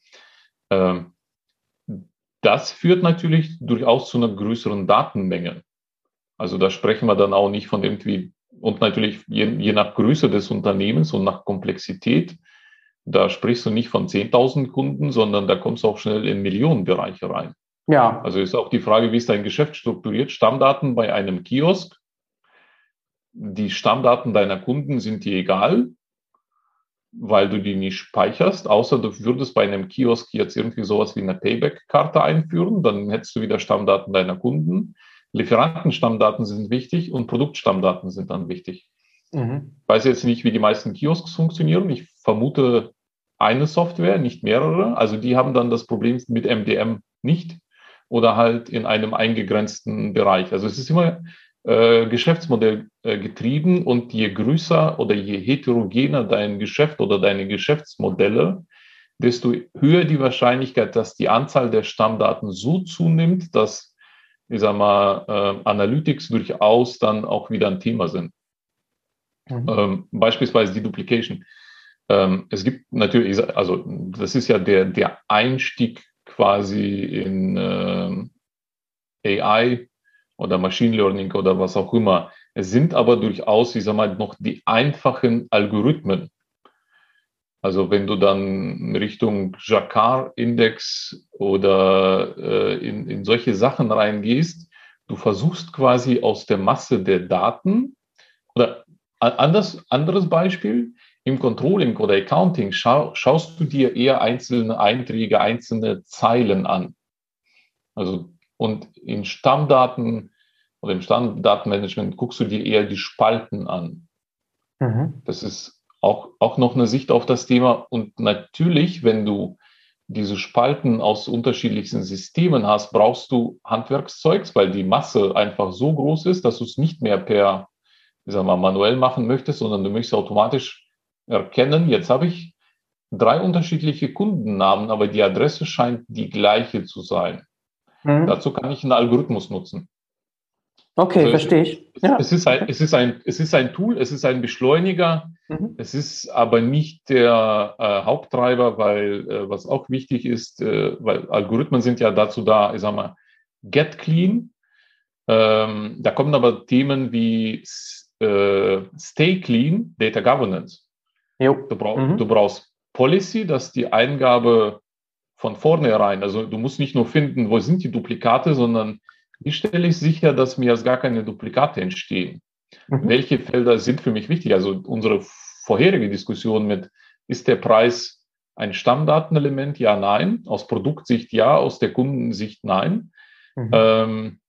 Speaker 2: das führt natürlich durchaus zu einer größeren Datenmenge. Also da sprechen wir dann auch nicht von irgendwie, und natürlich je, je nach Größe des Unternehmens und nach Komplexität, da sprichst du nicht von 10.000 Kunden, sondern da kommst du auch schnell in Millionenbereiche rein.
Speaker 1: Ja.
Speaker 2: Also ist auch die Frage, wie ist dein Geschäft strukturiert? Stammdaten bei einem Kiosk. Die Stammdaten deiner Kunden sind dir egal weil du die nicht speicherst, außer du würdest bei einem Kiosk jetzt irgendwie sowas wie eine Payback-Karte einführen, dann hättest du wieder Stammdaten deiner Kunden. Lieferantenstammdaten sind wichtig und Produktstammdaten sind dann wichtig. Mhm. Ich weiß jetzt nicht, wie die meisten Kiosks funktionieren. Ich vermute eine Software, nicht mehrere. Also die haben dann das Problem mit MDM nicht oder halt in einem eingegrenzten Bereich. Also es ist immer äh, Geschäftsmodell äh, getrieben und je größer oder je heterogener dein Geschäft oder deine Geschäftsmodelle, desto höher die Wahrscheinlichkeit, dass die Anzahl der Stammdaten so zunimmt, dass, ich sag mal, äh, Analytics durchaus dann auch wieder ein Thema sind. Mhm. Ähm, beispielsweise die Duplication. Ähm, es gibt natürlich, also das ist ja der, der Einstieg quasi in äh, AI oder Machine Learning oder was auch immer. Es sind aber durchaus, ich sag mal, noch die einfachen Algorithmen. Also wenn du dann Richtung Jacquard-Index oder äh, in, in solche Sachen reingehst, du versuchst quasi aus der Masse der Daten oder anders, anderes Beispiel, im Controlling oder Accounting schau, schaust du dir eher einzelne Einträge, einzelne Zeilen an. Also, und in Stammdaten oder im Stammdatenmanagement guckst du dir eher die Spalten an. Mhm. Das ist auch, auch noch eine Sicht auf das Thema. Und natürlich, wenn du diese Spalten aus unterschiedlichsten Systemen hast, brauchst du Handwerkszeugs, weil die Masse einfach so groß ist, dass du es nicht mehr per, wie sagen wir, manuell machen möchtest, sondern du möchtest automatisch erkennen, jetzt habe ich drei unterschiedliche Kundennamen, aber die Adresse scheint die gleiche zu sein. Mhm. Dazu kann ich einen Algorithmus nutzen.
Speaker 1: Okay, also verstehe ich.
Speaker 2: Ja. Es, ist ein, es, ist ein, es ist ein Tool, es ist ein Beschleuniger, mhm. es ist aber nicht der äh, Haupttreiber, weil äh, was auch wichtig ist, äh, weil Algorithmen sind ja dazu da, ich sag mal, get clean. Ähm, da kommen aber Themen wie äh, stay clean, Data Governance. Du, brauch, mhm. du brauchst Policy, dass die Eingabe von vornherein, also du musst nicht nur finden, wo sind die Duplikate, sondern wie stelle ich sicher, dass mir jetzt gar keine Duplikate entstehen? Mhm. Welche Felder sind für mich wichtig? Also unsere vorherige Diskussion mit, ist der Preis ein Stammdatenelement? Ja, nein. Aus Produktsicht ja, aus der Kundensicht nein. Mhm. Ähm,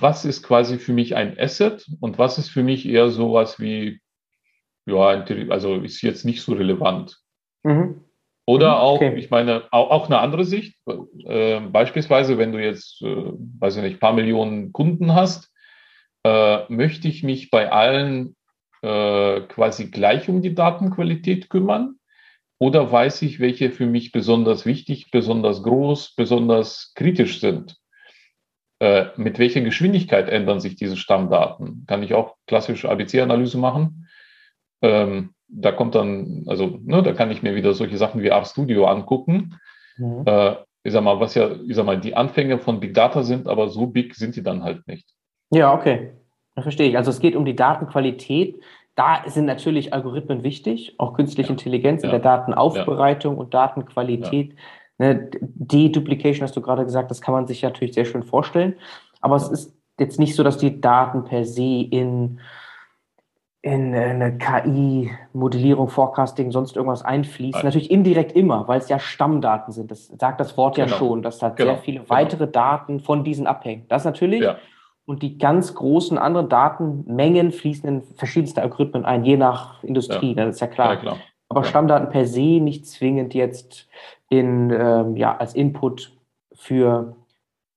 Speaker 2: was ist quasi für mich ein Asset und was ist für mich eher sowas wie ja, also ist jetzt nicht so relevant. Mhm. Oder mhm, auch, okay. ich meine, auch, auch, eine andere Sicht. Äh, beispielsweise, wenn du jetzt, äh, weiß ich nicht, paar Millionen Kunden hast, äh, möchte ich mich bei allen äh, quasi gleich um die Datenqualität kümmern? Oder weiß ich, welche für mich besonders wichtig, besonders groß, besonders kritisch sind? Äh, mit welcher Geschwindigkeit ändern sich diese Stammdaten? Kann ich auch klassische ABC-Analyse machen? Ähm, da kommt dann, also ne, da kann ich mir wieder solche Sachen wie RStudio angucken. Mhm. Äh, ich sag mal, was ja, ich sag mal, die Anfänge von Big Data sind, aber so big sind die dann halt nicht.
Speaker 1: Ja, okay. Das verstehe ich. Also es geht um die Datenqualität. Da sind natürlich Algorithmen wichtig, auch künstliche ja. Intelligenz in ja. der Datenaufbereitung ja. und Datenqualität. Ne, Deduplication hast du gerade gesagt, das kann man sich natürlich sehr schön vorstellen. Aber es ist jetzt nicht so, dass die Daten per se in in eine KI-Modellierung, Forecasting, sonst irgendwas einfließt. Also. Natürlich indirekt immer, weil es ja Stammdaten sind. Das sagt das Wort genau. ja schon, dass da genau. sehr viele genau. weitere Daten von diesen abhängen. Das natürlich. Ja. Und die ganz großen anderen Datenmengen fließen in verschiedenste Algorithmen ein, je nach Industrie, ja. das ist ja klar. Ja. Aber. Stammdaten per se nicht zwingend jetzt in, ähm, ja, als Input für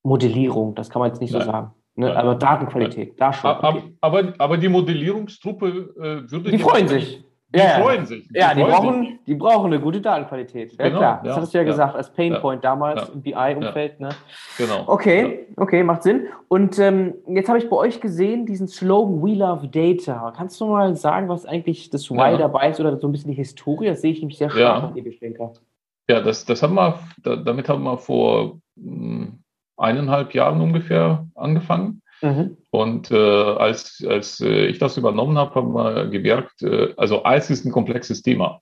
Speaker 1: Modellierung. Das kann man jetzt nicht Nein. so sagen. Ne? Aber Datenqualität, da schon.
Speaker 2: Okay. Aber, aber die Modellierungstruppe äh, würde.
Speaker 1: Die freuen sich.
Speaker 2: Die ja, freuen sich.
Speaker 1: Die ja, die, brauchen, sich. die brauchen eine gute Datenqualität. Ja, genau, klar. Das ja, hattest du ja, ja, gesagt, als Painpoint damals im BI-Umfeld. Ne? Genau. Okay, okay, macht Sinn. Und ähm, jetzt habe ich bei euch gesehen, diesen Slogan We Love Data. Kannst du mal sagen, was eigentlich das Why dabei ist oder so ein bisschen die Historie? Das sehe ich nämlich sehr stark
Speaker 2: ja. an Ja, das, das haben wir, damit haben wir vor hm, eineinhalb Jahren ungefähr angefangen. Mhm. Und äh, als, als äh, ich das übernommen habe, haben wir gemerkt, äh, also Eis ist ein komplexes Thema.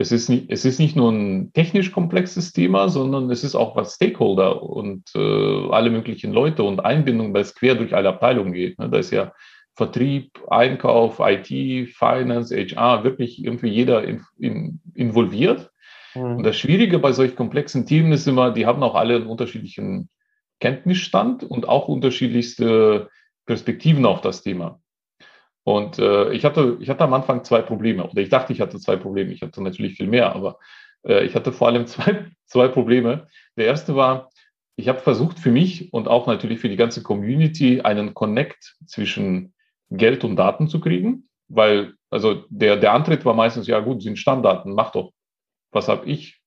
Speaker 2: Es ist, nicht, es ist nicht nur ein technisch komplexes Thema, sondern es ist auch was Stakeholder und äh, alle möglichen Leute und Einbindung, weil es quer durch alle Abteilungen geht. Ne? Da ist ja Vertrieb, Einkauf, IT, Finance, HR, wirklich irgendwie jeder in, in, involviert. Mhm. Und das Schwierige bei solch komplexen Themen ist immer, die haben auch alle einen unterschiedlichen Kenntnisstand und auch unterschiedlichste Perspektiven auf das Thema. Und äh, ich, hatte, ich hatte am Anfang zwei Probleme, oder ich dachte, ich hatte zwei Probleme. Ich hatte natürlich viel mehr, aber äh, ich hatte vor allem zwei, zwei Probleme. Der erste war, ich habe versucht für mich und auch natürlich für die ganze Community einen Connect zwischen Geld und Daten zu kriegen, weil also der, der Antritt war meistens, ja gut, sind Stammdaten, mach doch. Was habe ich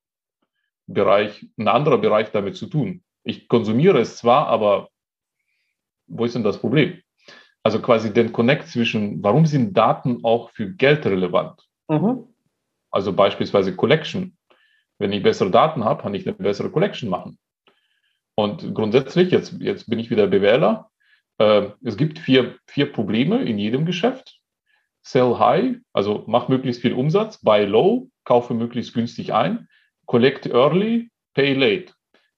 Speaker 2: Bereich, ein anderer Bereich damit zu tun? Ich konsumiere es zwar, aber wo ist denn das Problem? Also quasi den Connect zwischen, warum sind Daten auch für Geld relevant? Mhm. Also beispielsweise Collection. Wenn ich bessere Daten habe, kann ich eine bessere Collection machen. Und grundsätzlich, jetzt, jetzt bin ich wieder BWLer, äh, es gibt vier, vier Probleme in jedem Geschäft. Sell high, also mach möglichst viel Umsatz, buy low, kaufe möglichst günstig ein, collect early, pay late.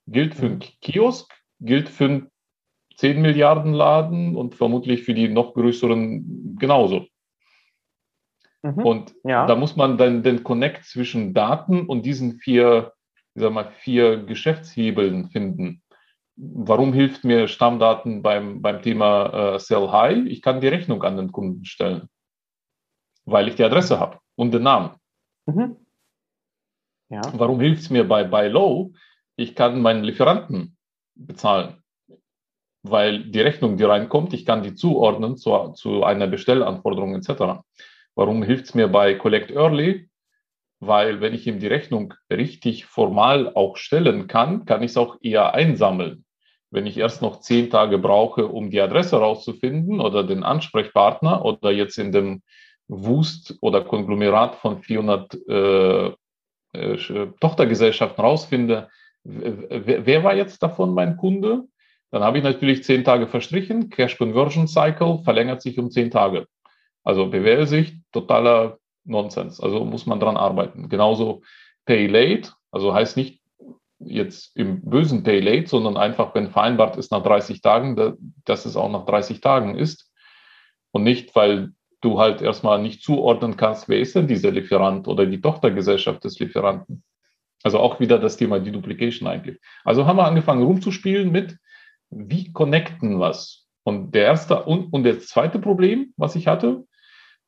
Speaker 2: Gilt für einen. Kiosk, gilt für einen 10 Milliarden Laden und vermutlich für die noch größeren genauso. Mhm. Und ja. da muss man dann den Connect zwischen Daten und diesen vier, ich sag mal, vier Geschäftshebeln finden. Warum hilft mir Stammdaten beim, beim Thema äh, Sell High? Ich kann die Rechnung an den Kunden stellen, weil ich die Adresse habe und den Namen. Mhm. Ja. Warum hilft es mir bei Buy Low? Ich kann meinen Lieferanten bezahlen weil die Rechnung, die reinkommt, ich kann die zuordnen zu, zu einer Bestellanforderung etc. Warum hilft es mir bei Collect Early? Weil wenn ich ihm die Rechnung richtig formal auch stellen kann, kann ich es auch eher einsammeln. Wenn ich erst noch zehn Tage brauche, um die Adresse rauszufinden oder den Ansprechpartner oder jetzt in dem Wust oder Konglomerat von 400 äh, äh, Tochtergesellschaften rausfinde, wer war jetzt davon mein Kunde? Dann habe ich natürlich zehn Tage verstrichen. Cash Conversion Cycle verlängert sich um zehn Tage. Also BWL-Sicht totaler Nonsens. Also muss man dran arbeiten. Genauso Pay Late, also heißt nicht jetzt im bösen Pay Late, sondern einfach, wenn vereinbart ist nach 30 Tagen, dass es auch nach 30 Tagen ist. Und nicht, weil du halt erstmal nicht zuordnen kannst, wer ist denn dieser Lieferant oder die Tochtergesellschaft des Lieferanten. Also auch wieder das Thema Deduplication eigentlich. Also haben wir angefangen rumzuspielen mit, wie connecten was? Und der erste und, und das zweite Problem, was ich hatte,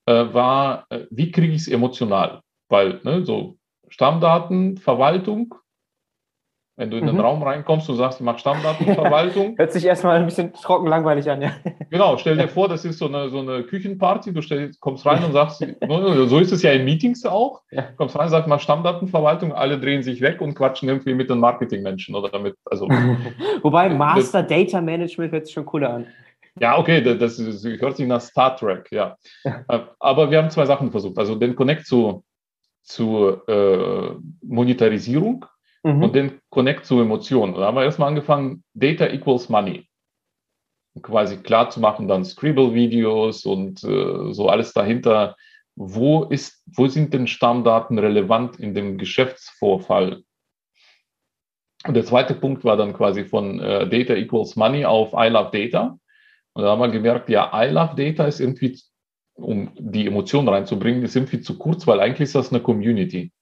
Speaker 2: äh, war, äh, wie kriege ich es emotional? Weil ne, so Stammdatenverwaltung wenn du in den mhm. Raum reinkommst und sagst, ich mache Stammdatenverwaltung.
Speaker 1: Hört sich erstmal ein bisschen trocken langweilig an, ja.
Speaker 2: Genau, stell dir vor, das ist so eine, so eine Küchenparty, du stell, kommst rein und sagst, so ist es ja in Meetings auch, ja. kommst rein, sagst, mach Stammdatenverwaltung, alle drehen sich weg und quatschen irgendwie mit den Marketingmenschen oder mit, also.
Speaker 1: Wobei Master Data Management hört sich schon cooler an.
Speaker 2: Ja, okay, das, das hört sich nach Star Trek, ja. ja. Äh, aber wir haben zwei Sachen versucht. Also den Connect zu, zu äh, Monetarisierung mhm. und den Connect zu Emotionen. Da haben wir erstmal angefangen, Data equals Money. quasi klar zu machen, dann Scribble-Videos und äh, so alles dahinter. Wo, ist, wo sind denn Stammdaten relevant in dem Geschäftsvorfall? Und der zweite Punkt war dann quasi von äh, Data equals Money auf I love Data. Und da haben wir gemerkt, ja, I love Data ist irgendwie, um die Emotionen reinzubringen, ist irgendwie zu kurz, weil eigentlich ist das eine Community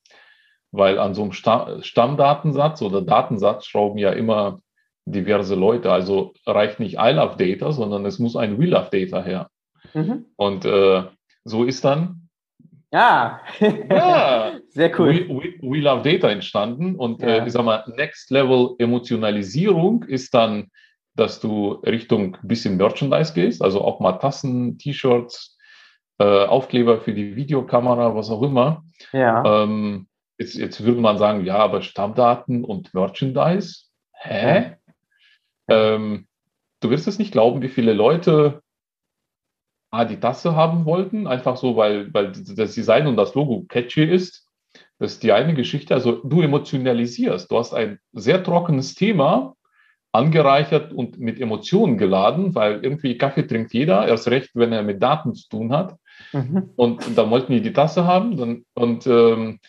Speaker 2: weil an so einem Stammdatensatz oder Datensatz schrauben ja immer diverse Leute. Also reicht nicht I love Data, sondern es muss ein We love Data her. Mhm. Und äh, so ist dann
Speaker 1: ja, ja sehr cool.
Speaker 2: We, We, We, Love Data entstanden und äh, ja. äh, ich sag mal, Next Level Emotionalisierung ist dann, dass du Richtung bisschen Merchandise gehst, also auch mal Tassen, T-Shirts, äh, Aufkleber für die Videokamera, was auch immer. Ja. Ähm, Jetzt, jetzt würde man sagen, ja, aber Stammdaten und Merchandise? Hä? Ähm, du wirst es nicht glauben, wie viele Leute ah, die Tasse haben wollten, einfach so, weil, weil das Design und das Logo catchy ist. Das ist die eine Geschichte. Also du emotionalisierst. Du hast ein sehr trockenes Thema angereichert und mit Emotionen geladen, weil irgendwie Kaffee trinkt jeder, erst recht, wenn er mit Daten zu tun hat. Mhm. Und, und dann wollten die die Tasse haben. Dann, und ähm,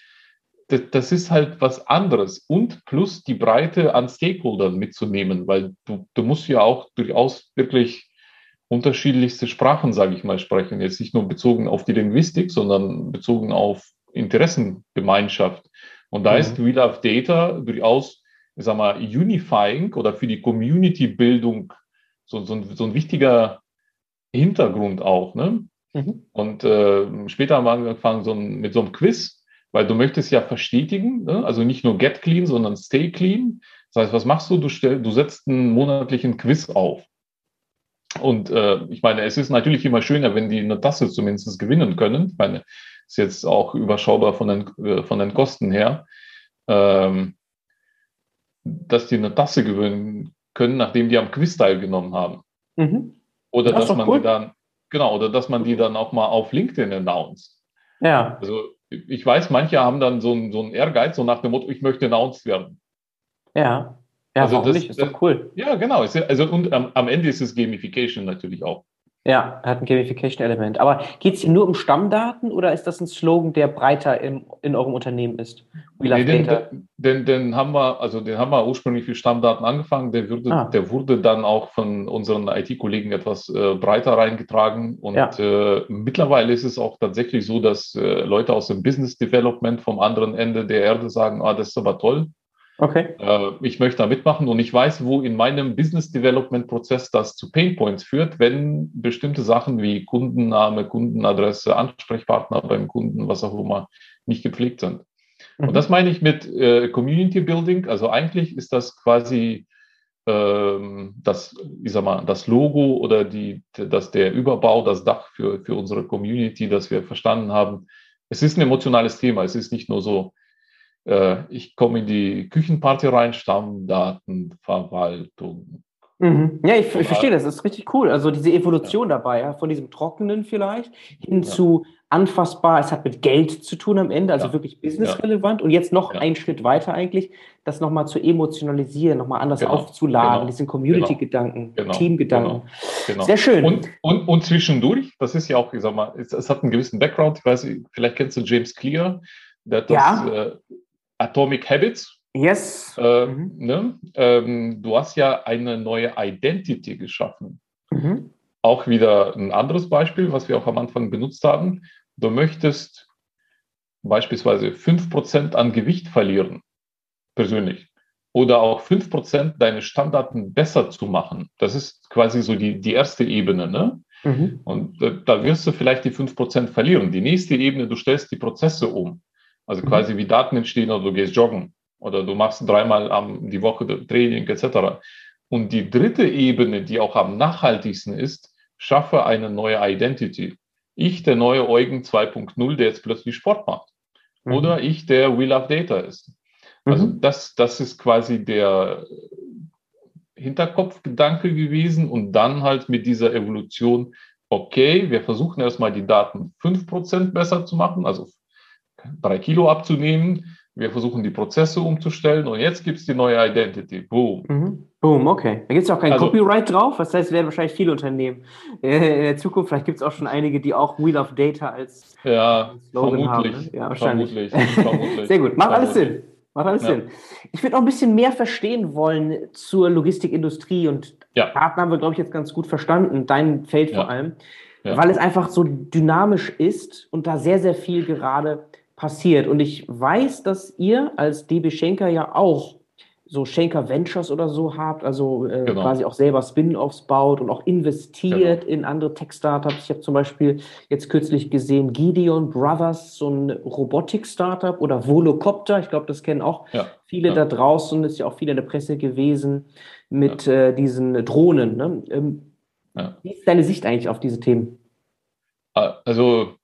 Speaker 2: das ist halt was anderes. Und plus die Breite an Stakeholdern mitzunehmen, weil du, du musst ja auch durchaus wirklich unterschiedlichste Sprachen, sage ich mal, sprechen. Jetzt nicht nur bezogen auf die Linguistik, sondern bezogen auf Interessengemeinschaft. Und da mhm. ist Wheel of Data durchaus, ich sag mal, unifying oder für die Community-Bildung so, so, ein, so ein wichtiger Hintergrund auch. Ne? Mhm. Und äh, später haben wir angefangen so ein, mit so einem Quiz, weil du möchtest ja verstetigen, ne? also nicht nur get clean, sondern stay clean. Das heißt, was machst du? Du, stell, du setzt einen monatlichen Quiz auf. Und äh, ich meine, es ist natürlich immer schöner, wenn die eine Tasse zumindest gewinnen können. Ich meine, ist jetzt auch überschaubar von den, äh, von den Kosten her, ähm, dass die eine Tasse gewinnen können, nachdem die am Quiz teilgenommen haben. Mhm. Oder das dass man cool. die dann, genau, oder dass man die dann auch mal auf LinkedIn announced.
Speaker 1: Ja.
Speaker 2: Also ich weiß, manche haben dann so einen, so einen Ehrgeiz, so nach dem Motto, ich möchte announced werden.
Speaker 1: Ja. Ja,
Speaker 2: also das, nicht? Ist doch cool. Ja, genau. Also und am, am Ende ist es Gamification natürlich auch.
Speaker 1: Ja, hat ein Gamification-Element. Aber geht es hier nur um Stammdaten oder ist das ein Slogan, der breiter im, in eurem Unternehmen ist?
Speaker 2: We love nee, Data. Den, den, den, haben wir, also den haben wir ursprünglich für Stammdaten angefangen. Der, würde, ah. der wurde dann auch von unseren IT-Kollegen etwas äh, breiter reingetragen. Und ja. äh, mittlerweile ist es auch tatsächlich so, dass äh, Leute aus dem Business Development vom anderen Ende der Erde sagen, ah, das ist aber toll.
Speaker 1: Okay.
Speaker 2: Äh, ich möchte da mitmachen und ich weiß, wo in meinem Business Development Prozess das zu Pain Points führt, wenn bestimmte Sachen wie Kundenname, Kundenadresse, Ansprechpartner beim Kunden, was auch immer, nicht gepflegt sind. Mhm. Und das meine ich mit äh, Community Building. Also eigentlich ist das quasi ähm, das, ich sag mal, das Logo oder die, das, der Überbau, das Dach für, für unsere Community, das wir verstanden haben. Es ist ein emotionales Thema. Es ist nicht nur so, äh, ich komme in die Küchenparty rein, Stammdatenverwaltung.
Speaker 1: Mhm. Ja, ich, ich, verstehe das, das ist richtig cool. Also diese Evolution ja. dabei, ja, von diesem Trockenen vielleicht hin ja. zu anfassbar, es hat mit Geld zu tun am Ende, also wirklich businessrelevant. Und jetzt noch einen Schritt weiter eigentlich, das nochmal zu emotionalisieren, nochmal anders genau. aufzuladen, genau. diesen Community-Gedanken, genau. Team-Gedanken. Genau.
Speaker 2: genau. Sehr schön. Und, und, und, zwischendurch, das ist ja auch, ich sag mal, es, es, hat einen gewissen Background, ich weiß, vielleicht kennst du James Clear, der hat das, äh, Atomic Habits.
Speaker 1: Yes.
Speaker 2: Äh, mhm. ne? ähm, du hast ja eine neue Identity geschaffen. Mhm. Auch wieder ein anderes Beispiel, was wir auch am Anfang benutzt haben. Du möchtest beispielsweise 5% an Gewicht verlieren, persönlich. Oder auch 5% deine Stammdaten besser zu machen. Das ist quasi so die, die erste Ebene. Ne? Mhm. Und äh, da wirst du vielleicht die 5% verlieren. Die nächste Ebene, du stellst die Prozesse um. Also mhm. quasi wie Daten entstehen oder du gehst joggen oder du machst dreimal am, die Woche Training etc. Und die dritte Ebene, die auch am nachhaltigsten ist, schaffe eine neue Identity. Ich, der neue Eugen 2.0, der jetzt plötzlich Sport macht. Mhm. Oder ich, der We Love Data ist. Also mhm. das, das ist quasi der Hinterkopfgedanke gewesen und dann halt mit dieser Evolution, okay, wir versuchen erstmal die Daten 5% besser zu machen, also drei Kilo abzunehmen. Wir versuchen die Prozesse umzustellen und jetzt gibt es die neue Identity. Boom.
Speaker 1: Mhm. Boom, okay. Da gibt es auch kein also, Copyright drauf. Das heißt, es werden wahrscheinlich viele Unternehmen äh, in der Zukunft, vielleicht gibt es auch schon einige, die auch Wheel of Data als
Speaker 2: ja,
Speaker 1: Slogan vermutlich, haben. Ne? Ja, wahrscheinlich. Vermutlich, vermutlich. Sehr gut, macht alles Sinn. Macht alles ja. Sinn. Ich würde noch ein bisschen mehr verstehen wollen zur Logistikindustrie und ja. Daten haben wir, glaube ich, jetzt ganz gut verstanden. Dein Feld ja. vor allem. Ja. Weil es einfach so dynamisch ist und da sehr, sehr viel gerade passiert. Und ich weiß, dass ihr als DB Schenker ja auch so Schenker Ventures oder so habt, also äh, genau. quasi auch selber Spin-offs baut und auch investiert genau. in andere Tech-Startups. Ich habe zum Beispiel jetzt kürzlich gesehen Gideon Brothers, so ein Robotik-Startup oder Volocopter. Ich glaube, das kennen auch ja. viele ja. da draußen. Ist ja auch viel in der Presse gewesen mit ja. äh, diesen Drohnen. Ne? Ähm, wie ist deine Sicht eigentlich auf diese Themen?
Speaker 2: Also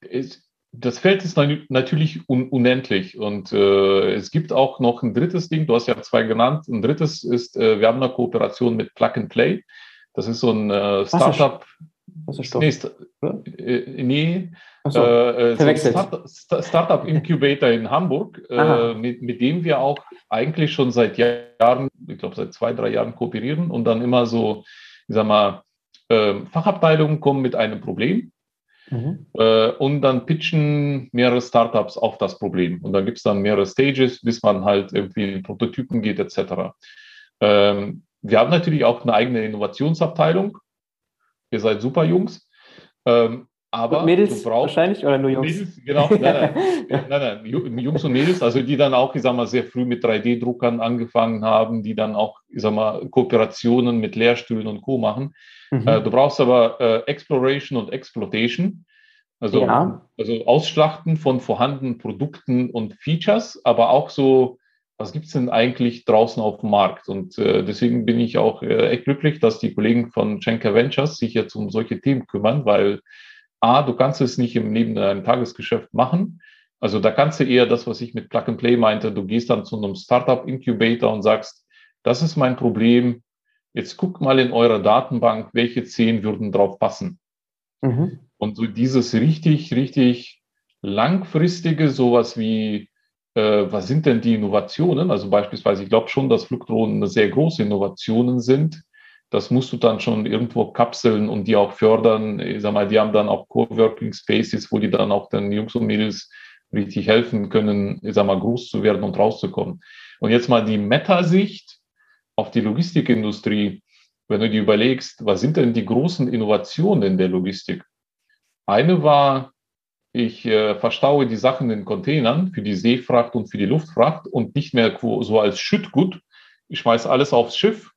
Speaker 2: ist, das Feld ist natürlich un unendlich und äh, es gibt auch noch ein drittes Ding, du hast ja zwei genannt. Ein drittes ist, äh, wir haben eine Kooperation mit Plug and Play. Das ist so ein äh, Startup.
Speaker 1: Wasserstoff. Nee, St
Speaker 2: äh, nee so, äh, so Start Startup Incubator in Hamburg, äh, mit, mit dem wir auch eigentlich schon seit Jahren, ich glaube seit zwei, drei Jahren kooperieren und dann immer so, ich sag mal, äh, Fachabteilungen kommen mit einem Problem Mhm. Äh, und dann pitchen mehrere Startups auf das Problem. Und dann gibt es dann mehrere Stages, bis man halt irgendwie in Prototypen geht, etc. Ähm, wir haben natürlich auch eine eigene Innovationsabteilung. Ihr seid super Jungs. Ähm, aber
Speaker 1: Mädels wahrscheinlich oder nur Jungs?
Speaker 2: Mädels, genau, nein, nein, nein, nein, Jungs und Mädels, also die dann auch, ich sag mal, sehr früh mit 3D-Druckern angefangen haben, die dann auch, ich sag mal, Kooperationen mit Lehrstühlen und Co. machen. Mhm. Äh, du brauchst aber äh, Exploration und Exploitation, also, ja. also Ausschlachten von vorhandenen Produkten und Features, aber auch so, was gibt es denn eigentlich draußen auf dem Markt? Und äh, deswegen bin ich auch äh, echt glücklich, dass die Kollegen von Schenker Ventures sich jetzt um solche Themen kümmern, weil A, du kannst es nicht im Neben deinem Tagesgeschäft machen. Also da kannst du eher das, was ich mit Plug and Play meinte, du gehst dann zu einem Startup Incubator und sagst, das ist mein Problem, Jetzt guckt mal in eurer Datenbank, welche zehn würden drauf passen. Mhm. Und so dieses richtig, richtig langfristige, sowas wie, äh, was sind denn die Innovationen? Also beispielsweise, ich glaube schon, dass Flugdrohnen sehr große Innovationen sind. Das musst du dann schon irgendwo kapseln und die auch fördern. Ich sag mal, die haben dann auch Coworking Spaces, wo die dann auch den Jungs und Mädels richtig helfen können, ich sag mal, groß zu werden und rauszukommen. Und jetzt mal die Meta-Sicht auf die Logistikindustrie. Wenn du dir überlegst, was sind denn die großen Innovationen in der Logistik? Eine war, ich äh, verstaue die Sachen in Containern für die Seefracht und für die Luftfracht und nicht mehr so als Schüttgut. Ich schmeiße alles aufs Schiff.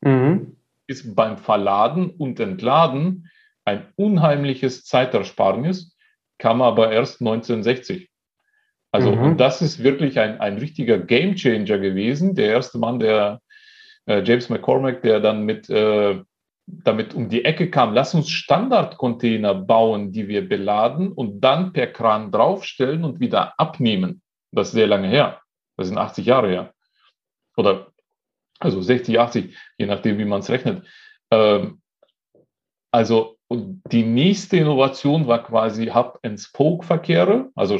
Speaker 2: Mhm. Ist beim Verladen und Entladen ein unheimliches Zeitersparnis, kam aber erst 1960. Also, mhm. und das ist wirklich ein, ein richtiger Gamechanger gewesen. Der erste Mann, der äh, James McCormack, der dann mit, äh, damit um die Ecke kam, lass uns Standardcontainer bauen, die wir beladen und dann per Kran draufstellen und wieder abnehmen. Das ist sehr lange her. Das sind 80 Jahre her. Oder also 60, 80, je nachdem, wie man es rechnet. Ähm, also die nächste Innovation war quasi Hub-and-Spoke-Verkehre, also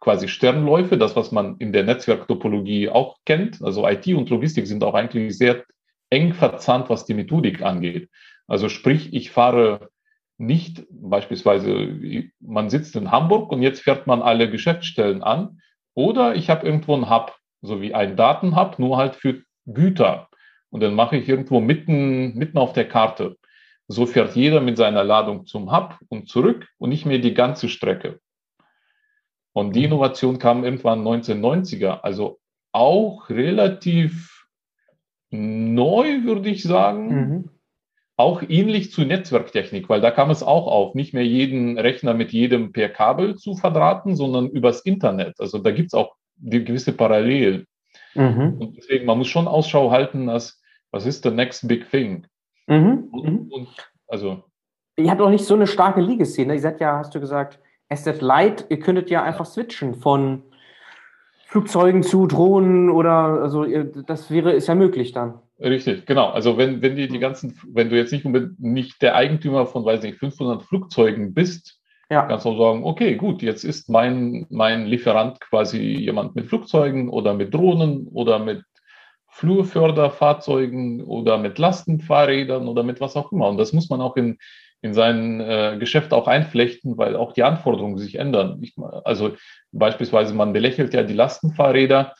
Speaker 2: quasi Sternläufe, das, was man in der Netzwerktopologie auch kennt. Also IT und Logistik sind auch eigentlich sehr eng verzahnt, was die Methodik angeht. Also sprich, ich fahre nicht beispielsweise, man sitzt in Hamburg und jetzt fährt man alle Geschäftsstellen an oder ich habe irgendwo einen Hub, so wie einen Datenhub, nur halt für Güter. Und dann mache ich irgendwo mitten, mitten auf der Karte. So fährt jeder mit seiner Ladung zum Hub und zurück und nicht mehr die ganze Strecke. Und die Innovation kam irgendwann 1990er, also auch relativ neu, würde ich sagen. Mhm. Auch ähnlich zu Netzwerktechnik, weil da kam es auch auf, nicht mehr jeden Rechner mit jedem per Kabel zu verdrahten, sondern übers Internet. Also da gibt es auch die gewisse Parallelen. Mhm. Und deswegen, man muss schon Ausschau halten, dass, was ist the next big thing? Mhm. Und,
Speaker 1: mhm. und, also. Ihr habt auch nicht so eine starke Liegeszene. Ihr seid ja, hast du gesagt, Asset Light, ihr könntet ja einfach switchen von Flugzeugen zu Drohnen oder also das wäre ist ja möglich dann.
Speaker 2: Richtig, genau. Also wenn, wenn die die ganzen, wenn du jetzt nicht nicht der Eigentümer von, weiß nicht, 500 Flugzeugen bist, ja. kannst du sagen, okay, gut, jetzt ist mein, mein Lieferant quasi jemand mit Flugzeugen oder mit Drohnen oder mit Flurförderfahrzeugen oder mit Lastenfahrrädern oder mit was auch immer. Und das muss man auch in, in sein äh, Geschäft auch einflechten, weil auch die Anforderungen sich ändern. Ich, also beispielsweise, man belächelt ja die Lastenfahrräder.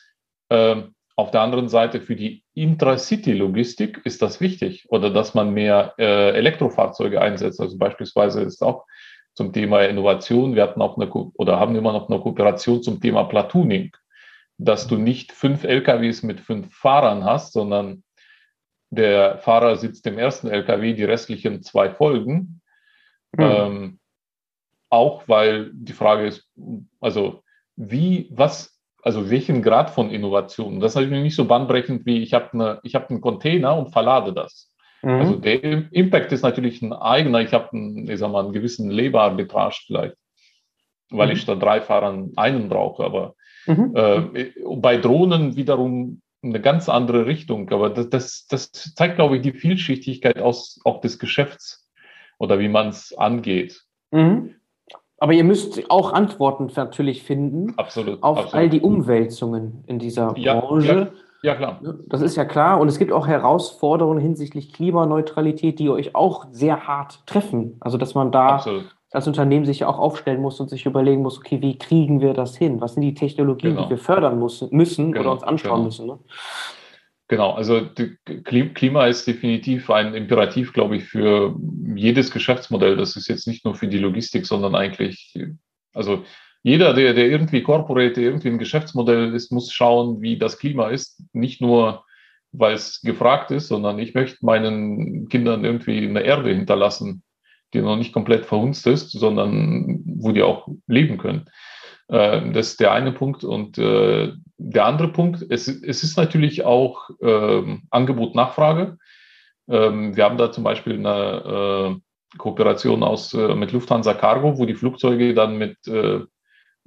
Speaker 2: Äh, auf der anderen Seite für die Intracity-Logistik ist das wichtig oder dass man mehr äh, Elektrofahrzeuge einsetzt. Also beispielsweise ist auch zum Thema Innovation. Wir hatten auch eine oder haben immer noch eine Kooperation zum Thema Platooning, dass du nicht fünf LKWs mit fünf Fahrern hast, sondern der Fahrer sitzt im ersten LKW, die restlichen zwei folgen. Mhm. Ähm, auch weil die Frage ist, also wie, was, also welchen Grad von Innovation? Das ist natürlich nicht so bahnbrechend wie ich habe eine, ich habe einen Container und verlade das. Mhm. Also der Impact ist natürlich ein eigener. Ich habe einen, ich sag mal, einen gewissen Leberarbitrage vielleicht, weil mhm. ich statt drei Fahrern einen brauche. Aber äh, bei Drohnen wiederum eine ganz andere Richtung. Aber das, das, das zeigt, glaube ich, die Vielschichtigkeit aus auch des Geschäfts oder wie man es angeht. Mhm.
Speaker 1: Aber ihr müsst auch Antworten natürlich finden
Speaker 2: absolut,
Speaker 1: auf
Speaker 2: absolut.
Speaker 1: all die Umwälzungen in dieser Branche.
Speaker 2: Ja, ja, klar.
Speaker 1: Das ist ja klar. Und es gibt auch Herausforderungen hinsichtlich Klimaneutralität, die euch auch sehr hart treffen. Also, dass man da absolut als Unternehmen sich ja auch aufstellen muss und sich überlegen muss, okay, wie kriegen wir das hin? Was sind die Technologien, genau. die wir fördern müssen, müssen genau. oder uns anschauen genau. müssen? Ne?
Speaker 2: Genau, also Klima ist definitiv ein Imperativ, glaube ich, für jedes Geschäftsmodell. Das ist jetzt nicht nur für die Logistik, sondern eigentlich, also jeder, der, der irgendwie corporate, irgendwie ein Geschäftsmodell ist, muss schauen, wie das Klima ist. Nicht nur, weil es gefragt ist, sondern ich möchte meinen Kindern irgendwie eine Erde hinterlassen, die noch nicht komplett verhunzt ist, sondern wo die auch leben können. Äh, das ist der eine Punkt. Und äh, der andere Punkt, es, es ist natürlich auch äh, Angebot-Nachfrage. Ähm, wir haben da zum Beispiel eine äh, Kooperation aus, äh, mit Lufthansa Cargo, wo die Flugzeuge dann mit,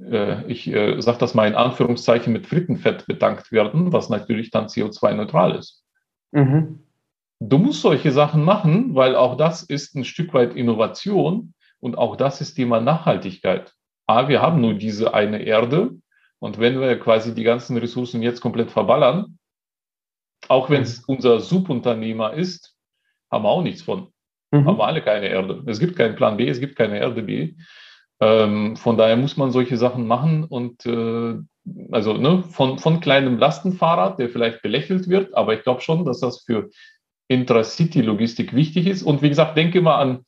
Speaker 2: äh, ich sage das mal in Anführungszeichen, mit Frittenfett bedankt werden, was natürlich dann CO2-neutral ist. Mhm. du musst solche Sachen machen, weil auch das ist ein Stück weit Innovation und auch das ist Thema Nachhaltigkeit. A, wir haben nur diese eine Erde und wenn wir quasi die ganzen Ressourcen jetzt komplett verballern, auch wenn es mhm. unser Subunternehmer ist, haben wir auch nichts von. Mhm. Haben wir alle keine Erde. Es gibt keinen Plan B, es gibt keine Erde B. Ähm, von daher muss man solche Sachen machen und äh, also ne, von, von kleinem Lastenfahrrad, der vielleicht belächelt wird, aber ich glaube schon, dass das für Intracity-Logistik wichtig ist. Und wie gesagt, denke mal an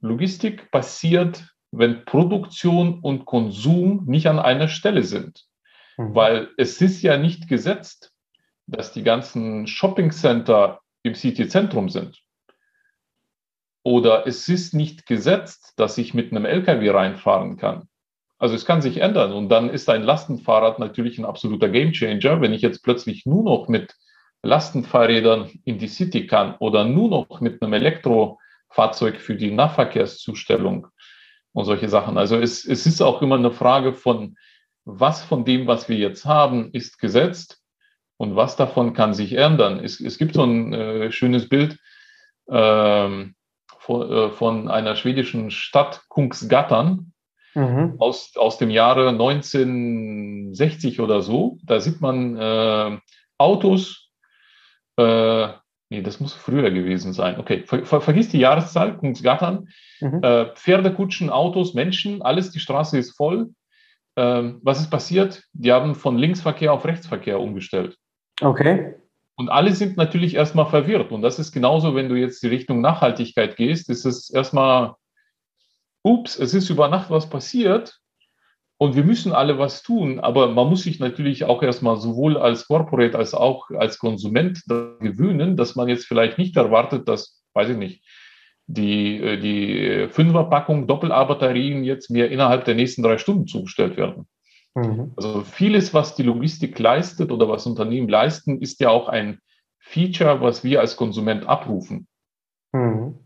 Speaker 2: Logistik passiert, wenn Produktion und Konsum nicht an einer Stelle sind. Mhm. Weil es ist ja nicht gesetzt, dass die ganzen Shopping-Center im City-Zentrum sind. Oder es ist nicht gesetzt, dass ich mit einem LKW reinfahren kann. Also es kann sich ändern und dann ist ein Lastenfahrrad natürlich ein absoluter Gamechanger. Wenn ich jetzt plötzlich nur noch mit Lastenfahrrädern in die City kann oder nur noch mit einem Elektrofahrzeug für die Nahverkehrszustellung und solche Sachen. Also es, es ist auch immer eine Frage von, was von dem, was wir jetzt haben, ist gesetzt und was davon kann sich ändern. Es, es gibt so ein äh, schönes Bild, ähm, von, äh, von einer schwedischen Stadt, Kungsgattern, mhm. aus, aus dem Jahre 1960 oder so. Da sieht man äh, Autos, äh, nee, das muss früher gewesen sein. Okay, ver, ver, vergiss die Jahreszahl, Kungsgattern, mhm. äh, Pferdekutschen, Autos, Menschen, alles, die Straße ist voll. Ähm, was ist passiert? Die haben von Linksverkehr auf Rechtsverkehr umgestellt.
Speaker 1: Okay.
Speaker 2: Und alle sind natürlich erstmal verwirrt. Und das ist genauso, wenn du jetzt die Richtung Nachhaltigkeit gehst, ist es erstmal, ups, es ist über Nacht was passiert und wir müssen alle was tun. Aber man muss sich natürlich auch erstmal sowohl als Corporate als auch als Konsument gewöhnen, dass man jetzt vielleicht nicht erwartet, dass, weiß ich nicht, die, äh, die Fünferpackung Doppel-A-Batterien jetzt mir innerhalb der nächsten drei Stunden zugestellt werden. Mhm. Also vieles, was die Logistik leistet oder was Unternehmen leisten, ist ja auch ein Feature, was wir als Konsument abrufen.
Speaker 1: Mhm.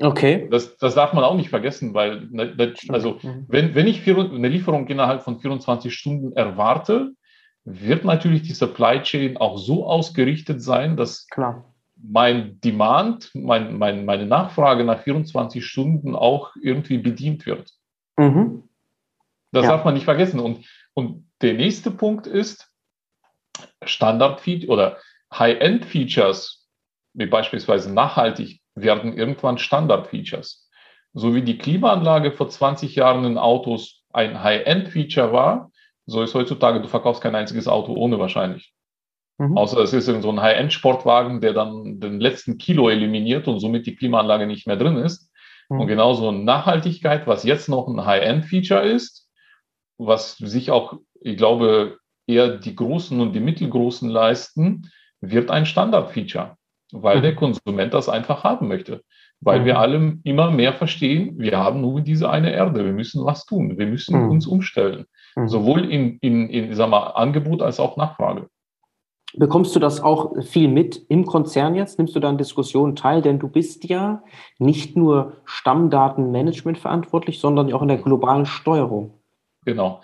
Speaker 1: Okay.
Speaker 2: Das, das darf man auch nicht vergessen, weil, ne, ne, also, mhm. wenn, wenn ich eine Lieferung innerhalb von 24 Stunden erwarte, wird natürlich die Supply Chain auch so ausgerichtet sein, dass
Speaker 1: Klar.
Speaker 2: mein Demand, mein, mein, meine Nachfrage nach 24 Stunden auch irgendwie bedient wird. Mhm. Das ja. darf man nicht vergessen. Und, und der nächste Punkt ist, Standard-Feature oder High-End-Features, wie beispielsweise nachhaltig, werden irgendwann Standard-Features. So wie die Klimaanlage vor 20 Jahren in Autos ein High-End-Feature war, so ist heutzutage, du verkaufst kein einziges Auto ohne wahrscheinlich. Mhm. Außer es ist so ein High-End-Sportwagen, der dann den letzten Kilo eliminiert und somit die Klimaanlage nicht mehr drin ist. Mhm. Und genauso Nachhaltigkeit, was jetzt noch ein High-End-Feature ist, was sich auch, ich glaube, eher die Großen und die Mittelgroßen leisten, wird ein Standardfeature, weil mhm. der Konsument das einfach haben möchte. Weil mhm. wir alle immer mehr verstehen, wir haben nur diese eine Erde, wir müssen was tun, wir müssen mhm. uns umstellen. Mhm. Sowohl in, in, in sag mal, Angebot als auch Nachfrage.
Speaker 1: Bekommst du das auch viel mit im Konzern jetzt? Nimmst du da an Diskussionen teil? Denn du bist ja nicht nur Stammdatenmanagement verantwortlich, sondern auch in der globalen Steuerung.
Speaker 2: Genau.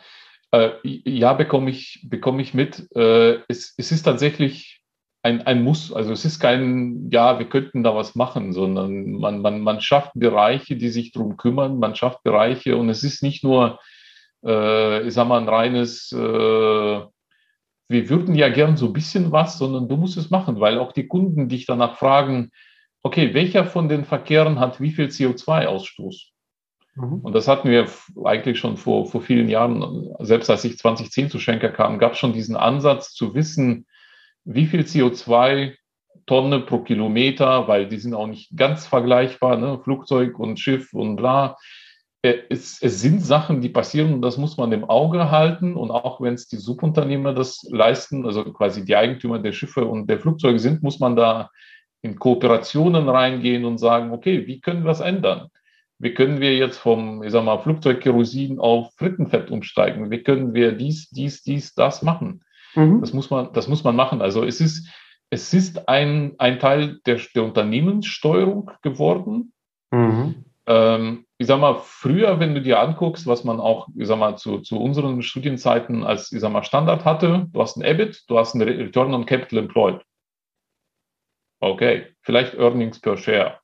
Speaker 2: Äh, ja, bekomme ich, bekomme ich mit. Äh, es, es ist tatsächlich ein, ein Muss. Also es ist kein, ja, wir könnten da was machen, sondern man, man, man schafft Bereiche, die sich darum kümmern. Man schafft Bereiche und es ist nicht nur, äh, ich sag mal, ein reines, äh, wir würden ja gern so ein bisschen was, sondern du musst es machen, weil auch die Kunden dich danach fragen, okay, welcher von den Verkehren hat wie viel CO2-Ausstoß? Mhm. Und das hatten wir eigentlich schon vor, vor vielen Jahren, selbst als ich 2010 zu Schenker kam, gab es schon diesen Ansatz zu wissen, wie viel CO2 Tonne pro Kilometer, weil die sind auch nicht ganz vergleichbar, ne? Flugzeug und Schiff und bla. Äh, es, es, sind Sachen, die passieren und das muss man im Auge halten. Und auch wenn es die Subunternehmer das leisten, also quasi die Eigentümer der Schiffe und der Flugzeuge sind, muss man da in Kooperationen reingehen und sagen, okay, wie können wir es ändern? Wie können wir jetzt vom, ich sag mal, Flugzeugkerosin auf Frittenfett umsteigen? Wie können wir dies, dies, dies, das machen? Mhm. Das muss man, das muss man machen. Also es ist, es ist ein, ein Teil der, der Unternehmenssteuerung geworden. Mhm. Ähm, ich sag mal, früher, wenn du dir anguckst, was man auch, ich sag mal, zu, zu unseren Studienzeiten als, ich sag mal, Standard hatte, du hast ein EBIT, du hast ein Return on Capital Employed. Okay, vielleicht Earnings per Share.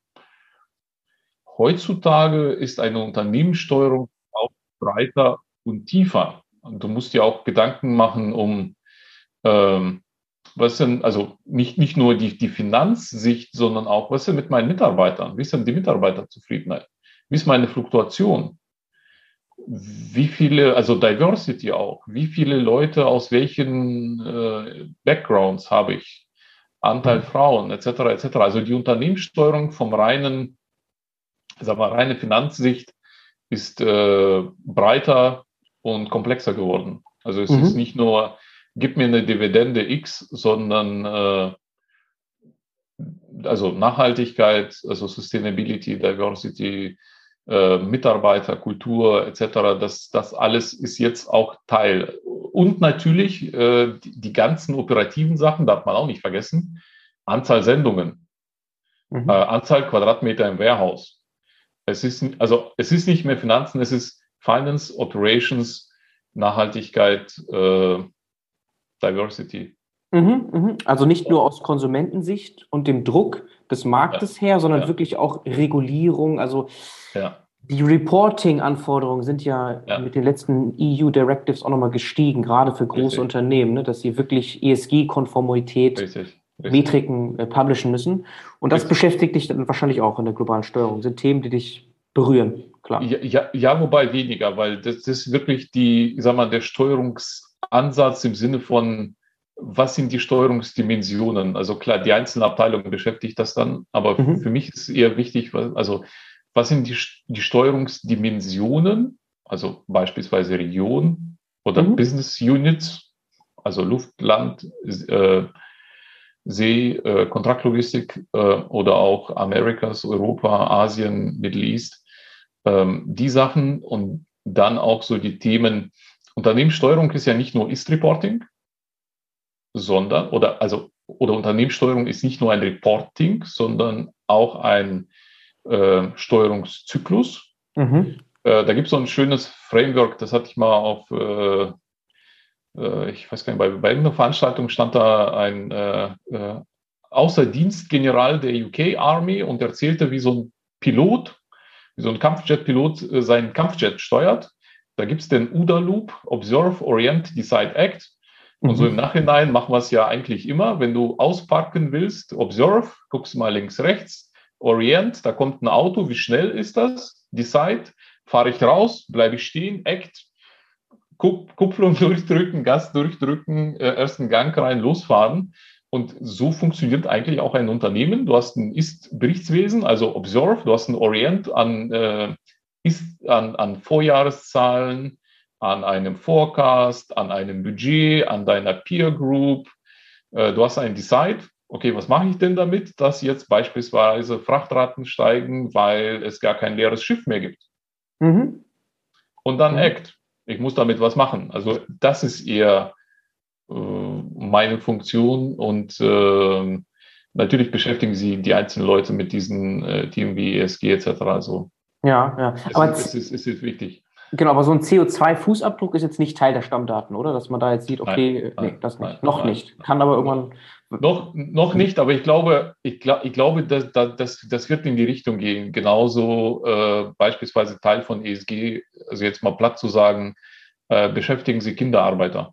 Speaker 2: Heutzutage ist eine Unternehmenssteuerung auch breiter und tiefer. Und du musst dir auch Gedanken machen um, ähm, was denn, also nicht, nicht nur die, die Finanzsicht, sondern auch, was ist denn mit meinen Mitarbeitern? Wie ist denn die Mitarbeiterzufriedenheit? Wie ist meine Fluktuation? Wie viele, also Diversity auch, wie viele Leute aus welchen äh, Backgrounds habe ich? Anteil mhm. Frauen, etc., etc. Also die Unternehmenssteuerung vom reinen, sagen wir, reine Finanzsicht ist äh, breiter und komplexer geworden. Also es mhm. ist nicht nur, gib mir eine Dividende X, sondern äh, also Nachhaltigkeit, also Sustainability, Diversity, äh, Mitarbeiter, Kultur etc., das, das alles ist jetzt auch Teil. Und natürlich äh, die, die, ganzen operativen Sachen, darf man auch nicht vergessen, Anzahl Sendungen, mhm. äh, Anzahl Quadratmeter im Warehouse. Es ist, also, es ist nicht mehr Finanzen, es ist Finance, Operations, Nachhaltigkeit, äh, Diversity.
Speaker 1: Mhm, mhm. Also nicht nur aus Konsumentensicht und dem Druck des Marktes ja. her, sondern ja. wirklich auch Regulierung. Also ja. die Reporting-Anforderungen sind ja, mit den letzten EU-Directives auch nochmal gestiegen, gerade für große Richtig. Unternehmen, ne, dass sie wirklich ESG-Konformität Metriken äh, publishen müssen. Und das Richtig. beschäftigt dich dann wahrscheinlich auch in der globalen Steuerung. Das sind Themen, die dich berühren,
Speaker 2: klar. Ja, ja, ja wobei weniger, weil das, das ist wirklich die, sag mal, der Steuerungsansatz im Sinne von was sind die Steuerungsdimensionen? Also klar, die einzelnen Abteilungen beschäftigt das dann, aber mhm. für mich ist eher wichtig, also was sind die, die Steuerungsdimensionen? Also beispielsweise Region oder mhm. Business Units, also Luft, Land, äh, See, äh, Kontraktlogistik äh, oder auch Amerikas, Europa, Asien, Middle East. Ähm, die Sachen und dann auch so die Themen. Unternehmenssteuerung ist ja nicht nur Ist-Reporting, sondern, oder, also, oder Unternehmenssteuerung ist nicht nur ein Reporting, sondern auch ein äh, Steuerungszyklus. Mhm. Äh, da gibt es so ein schönes Framework, das hatte ich mal auf, äh, äh ich weiß gar nicht, bei, bei irgendeiner Veranstaltung stand da ein äh, äh, Außerdienstgeneral der UK Army und erzählte, wie so ein Pilot, wie so ein Kampfjet-Pilot seinen Kampfjet steuert. Da gibt es den UDA-Loop, Observe, Orient, Decide, Act. Und so im mhm. Nachhinein machen wir es ja eigentlich immer. Wenn du ausparken willst, observe, guckst mal links, rechts, orient, da kommt ein Auto, wie schnell ist das? Decide, fahre ich raus, bleibe ich stehen, act, Kupplung durchdrücken, Gas durchdrücken, äh, ersten Gang rein, losfahren. Und so funktioniert eigentlich auch ein Unternehmen. Du hast ein Ist-Berichtswesen, also Observe, du hast ein Orient an, äh, ist, an, an Vorjahreszahlen, an einem Forecast, an einem Budget, an deiner Peer Group. Äh, du hast ein Decide. Okay, was mache ich denn damit, dass jetzt beispielsweise Frachtraten steigen, weil es gar kein leeres Schiff mehr gibt? Mhm. Und dann mhm. Act. Ich muss damit was machen. Also das ist eher äh, meine Funktion und äh, natürlich beschäftigen sie die einzelnen Leute mit diesen äh, Themen wie ESG etc. Also
Speaker 1: ja, ja.
Speaker 2: Aber es, ist, es ist wichtig.
Speaker 1: Genau, aber so ein CO2-Fußabdruck ist jetzt nicht Teil der Stammdaten, oder? Dass man da jetzt sieht, okay, nein, nee, das nicht. Nein, noch nein, nicht. Kann aber irgendwann.
Speaker 2: Noch, noch nicht, aber ich glaube, ich, glaub, ich glaube, dass, dass, das wird in die Richtung gehen. Genauso äh, beispielsweise Teil von ESG, also jetzt mal platt zu sagen, äh, beschäftigen Sie Kinderarbeiter.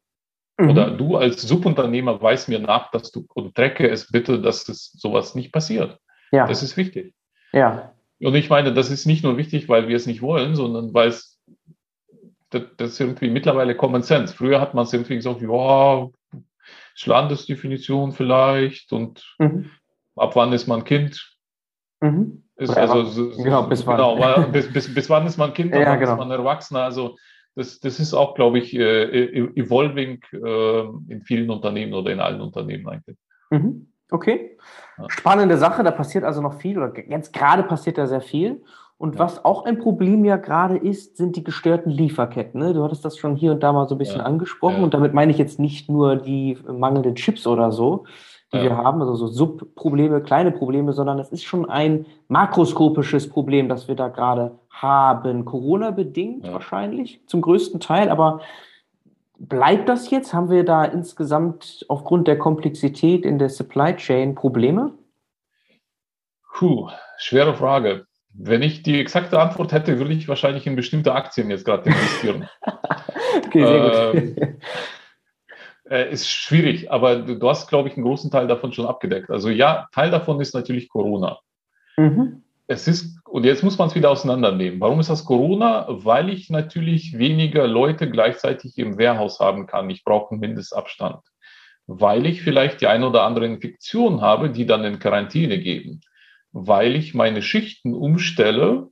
Speaker 2: Mhm. Oder du als Subunternehmer weißt mir nach, dass du und trecke es bitte, dass das sowas nicht passiert. Ja. Das ist wichtig.
Speaker 1: Ja.
Speaker 2: Und ich meine, das ist nicht nur wichtig, weil wir es nicht wollen, sondern weil es das, das ist irgendwie mittlerweile Common Sense. Früher hat man es irgendwie gesagt, ja, Landesdefinition vielleicht und mhm. ab wann ist man Kind? Mhm. Ist also, so, genau, bis wann. Genau, bis, bis, bis wann ist man Kind, ja, wann genau. ist man Erwachsener? Also das, das ist auch, glaube ich, äh, e-, evolving äh, in vielen Unternehmen oder in allen Unternehmen eigentlich.
Speaker 1: Mhm. Okay. Spannende Sache, da passiert also noch viel oder jetzt gerade passiert da sehr viel. Und ja. was auch ein Problem ja gerade ist, sind die gestörten Lieferketten. Ne? Du hattest das schon hier und da mal so ein bisschen ja. angesprochen. Ja. Und damit meine ich jetzt nicht nur die mangelnden Chips oder so, die wir haben, also so Subprobleme, kleine Probleme, sondern es ist schon ein makroskopisches Problem, das wir da gerade haben. Corona-bedingt wahrscheinlich zum größten Teil, aber bleibt das jetzt? Haben wir da insgesamt aufgrund der Komplexität in der Supply Chain Probleme?
Speaker 2: Puh, schwere Frage. Wenn ich die exakte Antwort hätte, würde ich wahrscheinlich in bestimmte Aktien jetzt gerade investieren. okay, sehr ähm, gut. Äh, ist schwierig, aber du, du hast, glaube ich, einen großen Teil davon schon abgedeckt. Also ja, Teil davon ist natürlich Corona. Mhm. Es ist, und jetzt muss man es wieder auseinandernehmen. Warum ist das Corona? Weil ich natürlich weniger Leute gleichzeitig im Wehrhaus haben kann. Ich brauche einen Mindestabstand. Weil ich vielleicht die eine oder andere Infektion habe, die dann in Quarantäne geben. Weil ich meine Schichten umstelle,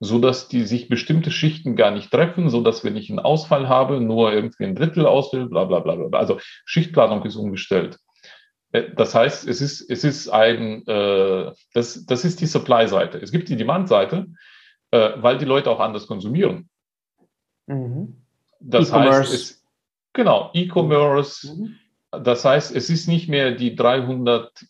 Speaker 2: so dass die sich bestimmte Schichten gar nicht treffen, so dass wenn ich einen Ausfall habe, nur irgendwie ein Drittel ausfällt, bla, bla, bla, bla. Also Schichtplanung ist umgestellt. Äh, das heißt, es ist, es ist ein, äh, das, das ist die Supply-Seite. Es gibt die Demand-Seite, äh, weil die Leute auch anders konsumieren. Mhm. Das heißt, es, genau, E-Commerce. Mhm. Das heißt, es ist nicht mehr die 300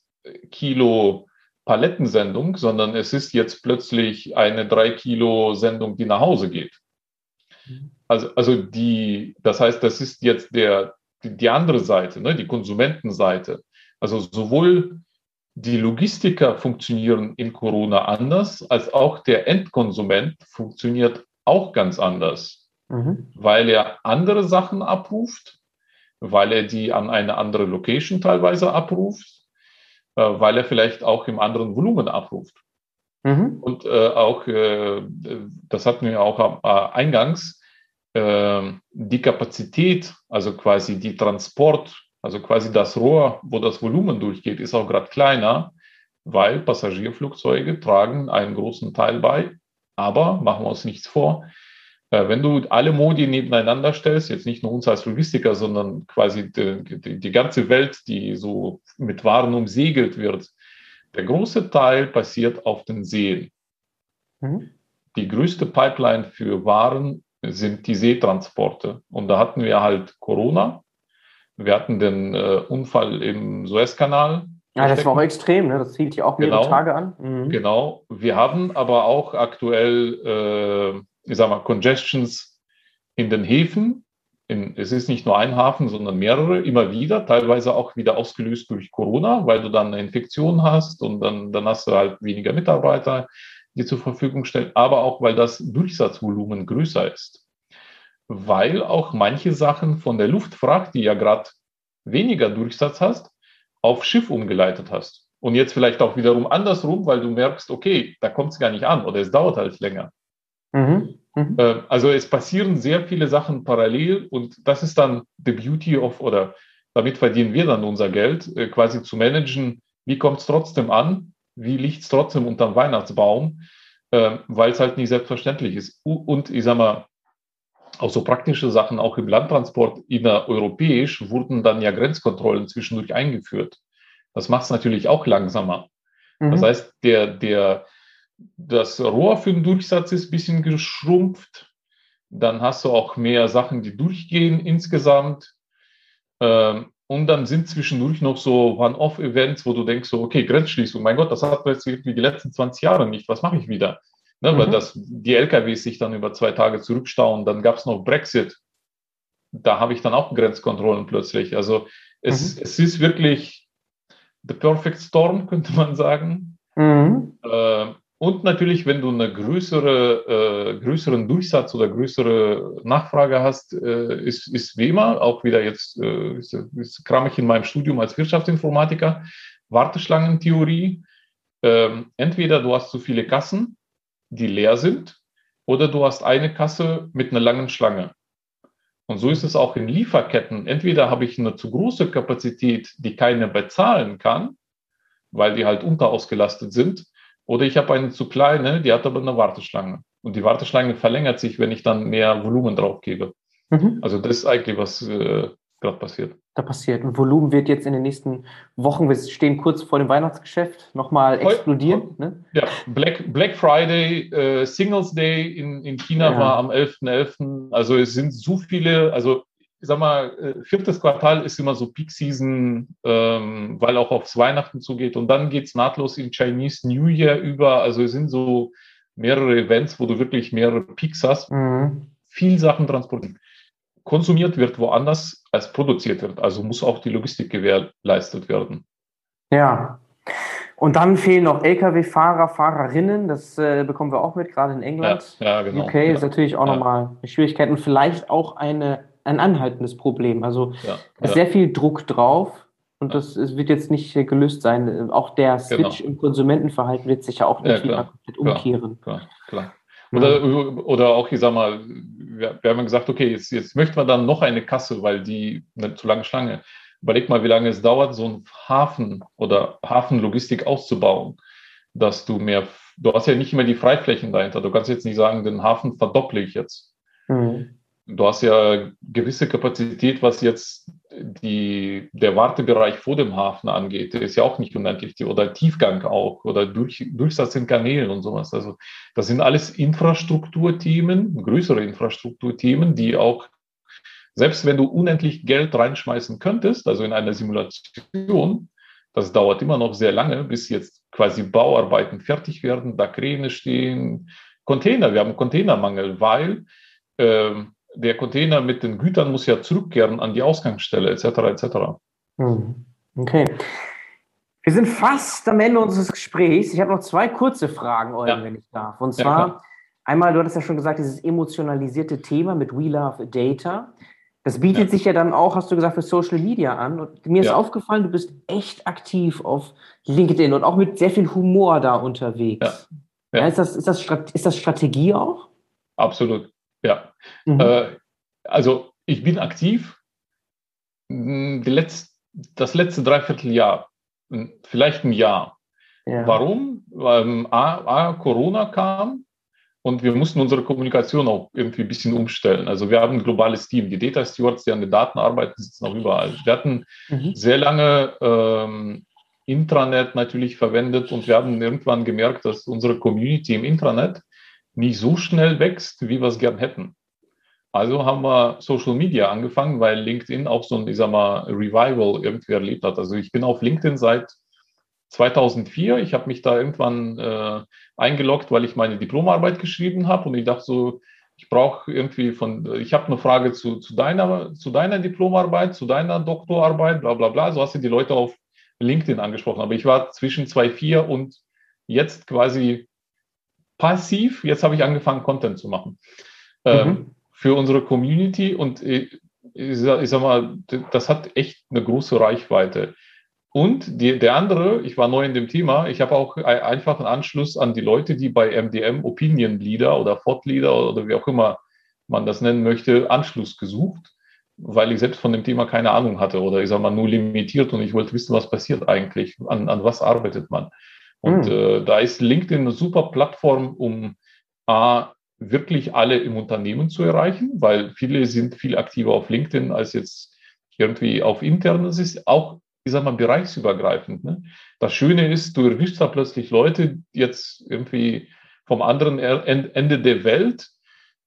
Speaker 2: Kilo Palettensendung, sondern es ist jetzt plötzlich eine drei Kilo Sendung, die nach Hause geht. Mhm. Also, also die, das heißt, das ist jetzt der, die, andere Seite, ne, die Konsumentenseite. Also sowohl die Logistiker funktionieren in Corona anders, als auch der Endkonsument funktioniert auch ganz anders, mhm. weil er andere Sachen abruft, weil er die an eine andere Location teilweise abruft, weil er vielleicht auch im anderen Volumen abruft. Mhm. Und äh, auch, äh, das hatten wir auch äh, eingangs, äh, die Kapazität, also quasi die Transport, also quasi das Rohr, wo das Volumen durchgeht, ist auch gerade kleiner, weil Passagierflugzeuge tragen einen großen Teil bei. Aber machen wir uns nichts vor, äh, wenn du alle Modi nebeneinander stellst, jetzt nicht nur uns als Logistiker, sondern quasi die, die, die ganze Welt, die so mit Waren umsegelt wird, der große Teil passiert auf den Seen. Mhm. Die größte Pipeline für Waren sind die Seetransporte. Und da hatten wir halt Corona. Wir hatten den äh, Unfall im Suezkanal.
Speaker 1: Ja, das war auch extrem, ne? das zielt ja auch mehrere genau, Tage an.
Speaker 2: Mhm. Genau. Wir haben aber auch aktuell äh, ich sag mal, Congestions in den Häfen. In, es ist nicht nur ein Hafen, sondern mehrere, immer wieder, teilweise auch wieder ausgelöst durch Corona, weil du dann eine Infektion hast und dann, dann hast du halt weniger Mitarbeiter, die zur Verfügung stellen, aber auch, weil das Durchsatzvolumen größer ist. Weil auch manche Sachen von der Luftfracht, die ja gerade weniger Durchsatz hast, auf Schiff umgeleitet hast. Und jetzt vielleicht auch wiederum andersrum, weil du merkst, okay, da kommt es gar nicht an oder es dauert halt länger. Mhm. Mhm. Äh, also es passieren sehr viele Sachen parallel und das ist dann the beauty of, oder damit verdienen wir dann unser Geld, äh, quasi zu managen, wie kommt es trotzdem an, wie liegt es trotzdem unterm Weihnachtsbaum, äh, weil es halt nicht selbstverständlich ist. Und ich sag mal, auch so praktische Sachen, auch im Landtransport innereuropäisch, wurden dann ja Grenzkontrollen zwischendurch eingeführt. Das macht es natürlich auch langsamer. Mhm. Das heißt, der, der, das Rohr für den Durchsatz ist ein bisschen geschrumpft. Dann hast du auch mehr Sachen, die durchgehen insgesamt. Ähm, und dann sind zwischendurch noch so One-Off-Events, wo du denkst, so, okay, Grenzschließung, mein Gott, das hat jetzt irgendwie die letzten 20 Jahre nicht, was mache ich wieder? Ne, mhm. Weil das, die LKWs sich dann über zwei Tage zurückstauen. Dann gab es noch Brexit. Da habe ich dann auch Grenzkontrollen plötzlich. Also es, mhm. es ist wirklich the perfect storm, könnte man sagen. Mhm. Äh, und natürlich, wenn du eine größere, äh, größeren Durchsatz oder größere Nachfrage hast, äh, ist, ist wie immer, auch wieder jetzt, äh, ist, ist, kram ich in meinem Studium als Wirtschaftsinformatiker, Warteschlangentheorie. Ähm, entweder du hast zu viele Kassen, die leer sind, oder du hast eine Kasse mit einer langen Schlange. Und so ist es auch in Lieferketten. Entweder habe ich eine zu große Kapazität, die keiner bezahlen kann, weil die halt unterausgelastet sind, oder ich habe eine zu kleine, die hat aber eine Warteschlange. Und die Warteschlange verlängert sich, wenn ich dann mehr Volumen drauf gebe. Mhm. Also das ist eigentlich, was äh, gerade passiert.
Speaker 1: Da passiert. Und Volumen wird jetzt in den nächsten Wochen, wir stehen kurz vor dem Weihnachtsgeschäft, nochmal explodieren. Ne?
Speaker 2: Ja, Black, Black Friday, äh, Singles Day in, in China ja. war am 11.11. .11. Also es sind so viele, also ich sag mal, äh, viertes Quartal ist immer so Peak Season, ähm, weil auch aufs Weihnachten zugeht. Und dann geht's nahtlos in Chinese New Year über. Also es sind so mehrere Events, wo du wirklich mehrere Peaks hast. Mhm. Viel Sachen transportieren. Konsumiert wird woanders als produziert wird. Also muss auch die Logistik gewährleistet werden.
Speaker 1: Ja. Und dann fehlen noch Lkw-Fahrer, Fahrerinnen, das äh, bekommen wir auch mit, gerade in England.
Speaker 2: Ja, ja genau.
Speaker 1: UK ja. ist natürlich auch ja. nochmal eine Schwierigkeit und vielleicht auch eine, ein anhaltendes Problem. Also ja. ist sehr viel Druck drauf und das wird jetzt nicht gelöst sein. Auch der Switch genau. im Konsumentenverhalten wird sich ja auch nicht wieder komplett umkehren.
Speaker 2: Klar, klar. Oder, oder auch, ich sag mal, wir, wir haben gesagt, okay, jetzt, jetzt möchten wir dann noch eine Kasse, weil die eine zu lange Schlange überleg mal, wie lange es dauert, so einen Hafen oder Hafenlogistik auszubauen, dass du mehr, du hast ja nicht immer die Freiflächen dahinter. Du kannst jetzt nicht sagen, den Hafen verdopple ich jetzt. Mhm. Du hast ja gewisse Kapazität, was jetzt die, der Wartebereich vor dem Hafen angeht. Der ist ja auch nicht unendlich, oder Tiefgang auch, oder durch, Durchsatz in Kanälen und sowas. Also, das sind alles Infrastrukturthemen, größere Infrastrukturthemen, die auch selbst wenn du unendlich Geld reinschmeißen könntest, also in einer Simulation, das dauert immer noch sehr lange, bis jetzt quasi Bauarbeiten fertig werden, da Kräne stehen, Container, wir haben Containermangel, weil äh, der Container mit den Gütern muss ja zurückkehren an die Ausgangsstelle, etc. etc.
Speaker 1: Hm. Okay. Wir sind fast am Ende unseres Gesprächs. Ich habe noch zwei kurze Fragen, Eugen, ja. wenn ich darf. Und zwar, ja, einmal, du hattest ja schon gesagt, dieses emotionalisierte Thema mit We Love Data. Das bietet ja. sich ja dann auch, hast du gesagt, für Social Media an. Und mir ist aufgefallen, du bist echt aktiv auf LinkedIn und auch mit sehr viel Humor da unterwegs. Ist, das, ist, das, ist das Strategie auch?
Speaker 2: Absolut, ja. Mhm. Äh, also ich bin aktiv. Letz-, das letzte Dreivierteljahr, vielleicht ein Jahr. Warum? Weil A, A, Corona kam und wir mussten unsere Kommunikation auch irgendwie ein bisschen umstellen. Also wir haben ein globales Team. Die Data Stewards, die an den Daten arbeiten, sitzen auch überall. Wir hatten mhm. sehr lange ähm, Intranet natürlich verwendet und wir haben irgendwann gemerkt, dass unsere Community im Intranet nicht so schnell wächst, wie wir es gern hätten. Also haben wir Social Media angefangen, weil LinkedIn auch so ein, ich sag mal, Revival irgendwie erlebt hat. Also ich bin auf LinkedIn seit 2004. Ich habe mich da irgendwann äh, eingeloggt, weil ich meine Diplomarbeit geschrieben habe und ich dachte so, ich brauche irgendwie von, ich habe eine Frage zu, zu, deiner, zu deiner Diplomarbeit, zu deiner Doktorarbeit, bla bla bla. So hast du die Leute auf LinkedIn angesprochen. Aber ich war zwischen 2004 und jetzt quasi passiv. Jetzt habe ich angefangen, Content zu machen ähm, mhm. Für unsere Community und ich, ich, sag, ich sag mal, das hat echt eine große Reichweite. Und die, der andere, ich war neu in dem Thema, ich habe auch einfach einen Anschluss an die Leute, die bei MDM Opinion Leader oder Thought Leader oder wie auch immer man das nennen möchte, Anschluss gesucht, weil ich selbst von dem Thema keine Ahnung hatte oder ich sage mal nur limitiert und ich wollte wissen, was passiert eigentlich, an, an was arbeitet man. Und mhm. äh, da ist LinkedIn eine super Plattform, um A, wirklich alle im Unternehmen zu erreichen, weil viele sind viel aktiver auf LinkedIn als jetzt irgendwie auf internes ist. Auch ich sag mal, bereichsübergreifend. Ne? Das Schöne ist, du erwischst da plötzlich Leute jetzt irgendwie vom anderen Ende der Welt,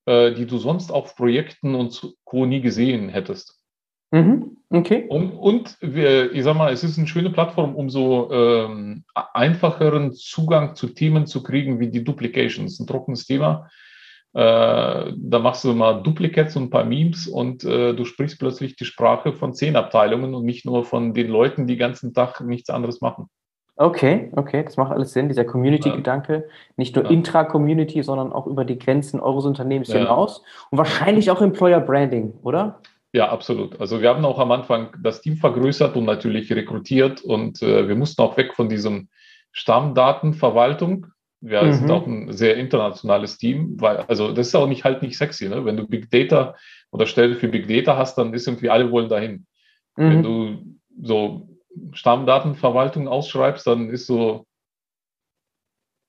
Speaker 2: äh, die du sonst auf Projekten und Co. nie gesehen hättest. Mhm. Okay. Und, und wir, ich sag mal, es ist eine schöne Plattform, um so ähm, einfacheren Zugang zu Themen zu kriegen wie die Duplications. Ein trockenes Thema. Äh, da machst du mal Duplicates und ein paar Memes und äh, du sprichst plötzlich die Sprache von zehn Abteilungen und nicht nur von den Leuten, die den ganzen Tag nichts anderes machen.
Speaker 1: Okay, okay, das macht alles Sinn, dieser Community-Gedanke. Nicht nur ja. intra-Community, sondern auch über die Grenzen eures Unternehmens ja. hinaus. Und wahrscheinlich auch Employer Branding, oder?
Speaker 2: Ja, absolut. Also wir haben auch am Anfang das Team vergrößert und natürlich rekrutiert und äh, wir mussten auch weg von diesem Stammdatenverwaltung, wir mhm. sind auch ein sehr internationales Team, weil, also das ist auch nicht halt nicht sexy, ne? Wenn du Big Data oder Stelle für Big Data hast, dann ist irgendwie alle wollen dahin. Mhm. Wenn du so Stammdatenverwaltung ausschreibst, dann ist so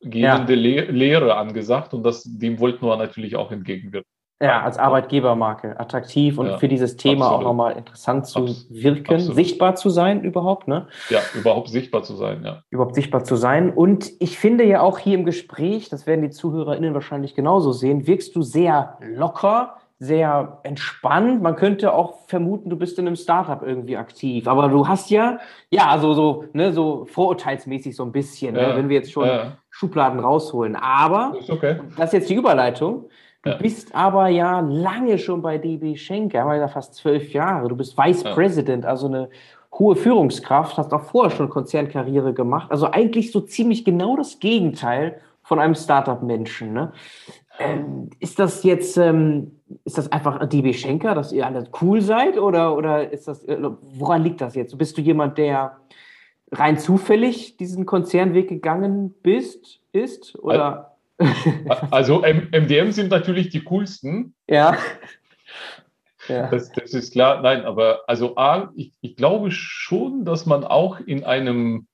Speaker 2: gehende ja. Lehre angesagt und das, dem wollten wir natürlich auch entgegenwirken.
Speaker 1: Ja, als Arbeitgebermarke attraktiv und ja, für dieses Thema absolut. auch nochmal interessant zu Abs wirken, absolut. sichtbar zu sein überhaupt, ne?
Speaker 2: Ja, überhaupt sichtbar zu sein, ja.
Speaker 1: Überhaupt sichtbar zu sein. Und ich finde ja auch hier im Gespräch, das werden die ZuhörerInnen wahrscheinlich genauso sehen, wirkst du sehr locker, sehr entspannt. Man könnte auch vermuten, du bist in einem Startup irgendwie aktiv. Aber du hast ja, ja, also so, ne, so vorurteilsmäßig so ein bisschen, ne, ja, ne, wenn wir jetzt schon ja. Schubladen rausholen. Aber,
Speaker 2: okay.
Speaker 1: das ist jetzt die Überleitung Du ja. bist aber ja lange schon bei DB Schenker, ja fast zwölf Jahre. Du bist Vice ja. President, also eine hohe Führungskraft, hast auch vorher schon Konzernkarriere gemacht. Also eigentlich so ziemlich genau das Gegenteil von einem Startup-Menschen. Ne? Ähm, ist das jetzt, ähm, ist das einfach DB Schenker, dass ihr alle cool seid oder, oder ist das, äh, woran liegt das jetzt? Bist du jemand, der rein zufällig diesen Konzernweg gegangen bist, ist oder?
Speaker 2: Also MDM sind natürlich die coolsten.
Speaker 1: Ja.
Speaker 2: ja. Das, das, ist klar. Nein, aber also A, ich, ich glaube schon, dass man auch in einem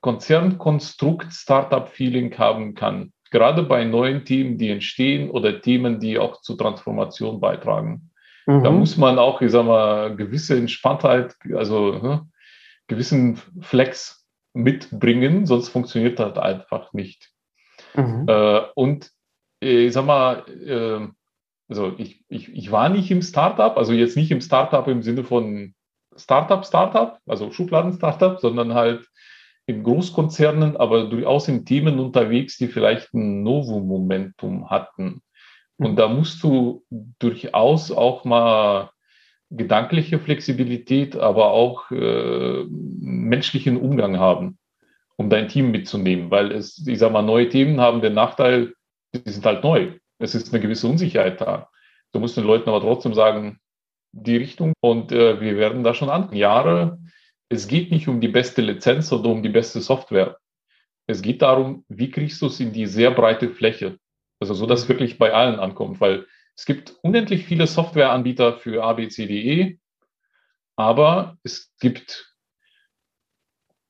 Speaker 2: Konzernkonstrukt Startup-Feeling haben kann. Gerade bei neuen Themen, die entstehen oder Themen, die auch zur Transformation beitragen. Mhm. Da muss man auch, ich sag mal, gewisse Entspanntheit, also hm, gewissen Flex mitbringen, sonst funktioniert das einfach nicht. Mhm. Äh, und äh, ich sag mal, äh, also ich, ich, ich war nicht im Startup, also jetzt nicht im Startup im Sinne von Startup, Startup, also Schubladen-Startup, sondern halt in Großkonzernen, aber durchaus in Themen unterwegs, die vielleicht ein Novum-Momentum hatten. Und mhm. da musst du durchaus auch mal gedankliche Flexibilität, aber auch äh, menschlichen Umgang haben, um dein Team mitzunehmen. Weil es, ich sag mal, neue Themen haben den Nachteil, die sind halt neu. Es ist eine gewisse Unsicherheit da. Du musst den Leuten aber trotzdem sagen, die Richtung und äh, wir werden da schon an. Jahre es geht nicht um die beste Lizenz oder um die beste Software. Es geht darum, wie kriegst du es in die sehr breite Fläche. Also so, dass es wirklich bei allen ankommt, weil es gibt unendlich viele Softwareanbieter für ABCDE, aber es gibt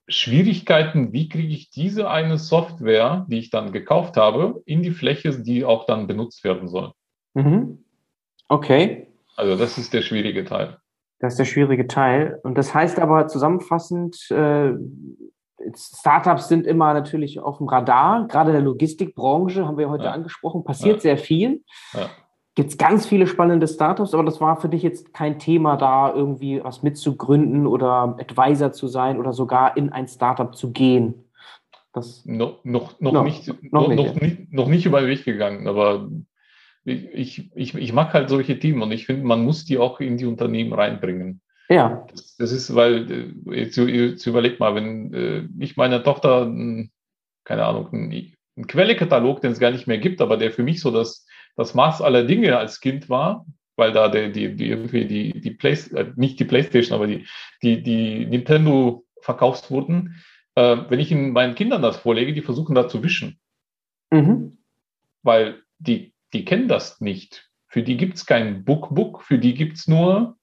Speaker 2: Schwierigkeiten, wie kriege ich diese eine Software, die ich dann gekauft habe, in die Fläche, die auch dann benutzt werden soll.
Speaker 1: Mhm. Okay.
Speaker 2: Also das ist der schwierige Teil.
Speaker 1: Das ist der schwierige Teil. Und das heißt aber zusammenfassend, äh, Startups sind immer natürlich auf dem Radar. Gerade in der Logistikbranche haben wir heute ja. angesprochen, passiert ja. sehr viel. Ja. Gibt es ganz viele spannende Startups, aber das war für dich jetzt kein Thema, da irgendwie was mitzugründen oder Advisor zu sein oder sogar in ein Startup zu gehen.
Speaker 2: Das no, noch, noch, no, nicht, noch, noch, nicht, nicht, noch nicht über den Weg gegangen, aber ich, ich, ich mag halt solche Teams und ich finde, man muss die auch in die Unternehmen reinbringen.
Speaker 1: Ja.
Speaker 2: Das, das ist, weil, äh, jetzt, jetzt überleg mal, wenn äh, ich meiner Tochter, keine Ahnung, einen, einen Quellekatalog, den es gar nicht mehr gibt, aber der für mich so das, das Maß aller Dinge als Kind war, weil da der, die, die irgendwie die, die Play, äh, nicht die Playstation, aber die, die, die Nintendo verkauft wurden, äh, wenn ich in meinen Kindern das vorlege, die versuchen da zu wischen. Mhm. Weil die die kennen das nicht. Für die gibt es kein Book-Book, für die gibt es nur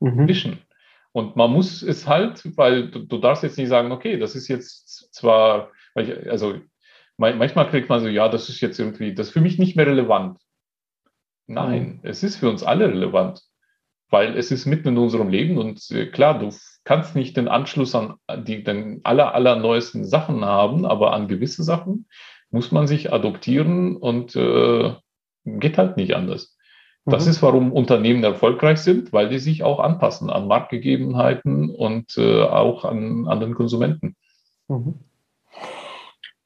Speaker 2: mhm. Vision. Und man muss es halt, weil du, du, darfst jetzt nicht sagen, okay, das ist jetzt zwar, ich, also manchmal kriegt man so, ja, das ist jetzt irgendwie, das ist für mich nicht mehr relevant. Nein, mhm. es ist für uns alle relevant, weil es ist mitten in unserem Leben und äh, klar, du kannst nicht den Anschluss an die den aller, aller neuesten Sachen haben, aber an gewisse Sachen muss man sich adoptieren und äh, geht halt nicht anders. Das mhm. ist, warum Unternehmen erfolgreich sind, weil die sich auch anpassen an Marktgegebenheiten und äh, auch an, an den Konsumenten. Mhm.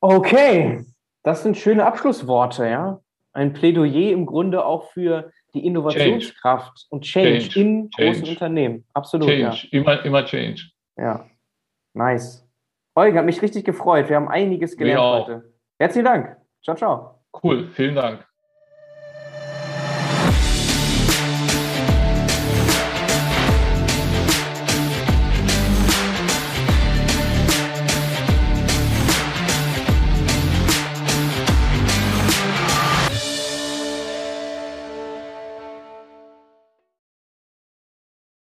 Speaker 1: Okay, das sind schöne Abschlussworte, ja. Ein Plädoyer im Grunde auch für die Innovationskraft change. und Change, change. in change. großen Unternehmen. Absolut.
Speaker 2: Change, ja. immer, immer Change.
Speaker 1: Ja, nice. Eugen, hat mich richtig gefreut. Wir haben einiges gelernt heute. Herzlichen Dank. Ciao, ciao.
Speaker 2: Cool, vielen Dank.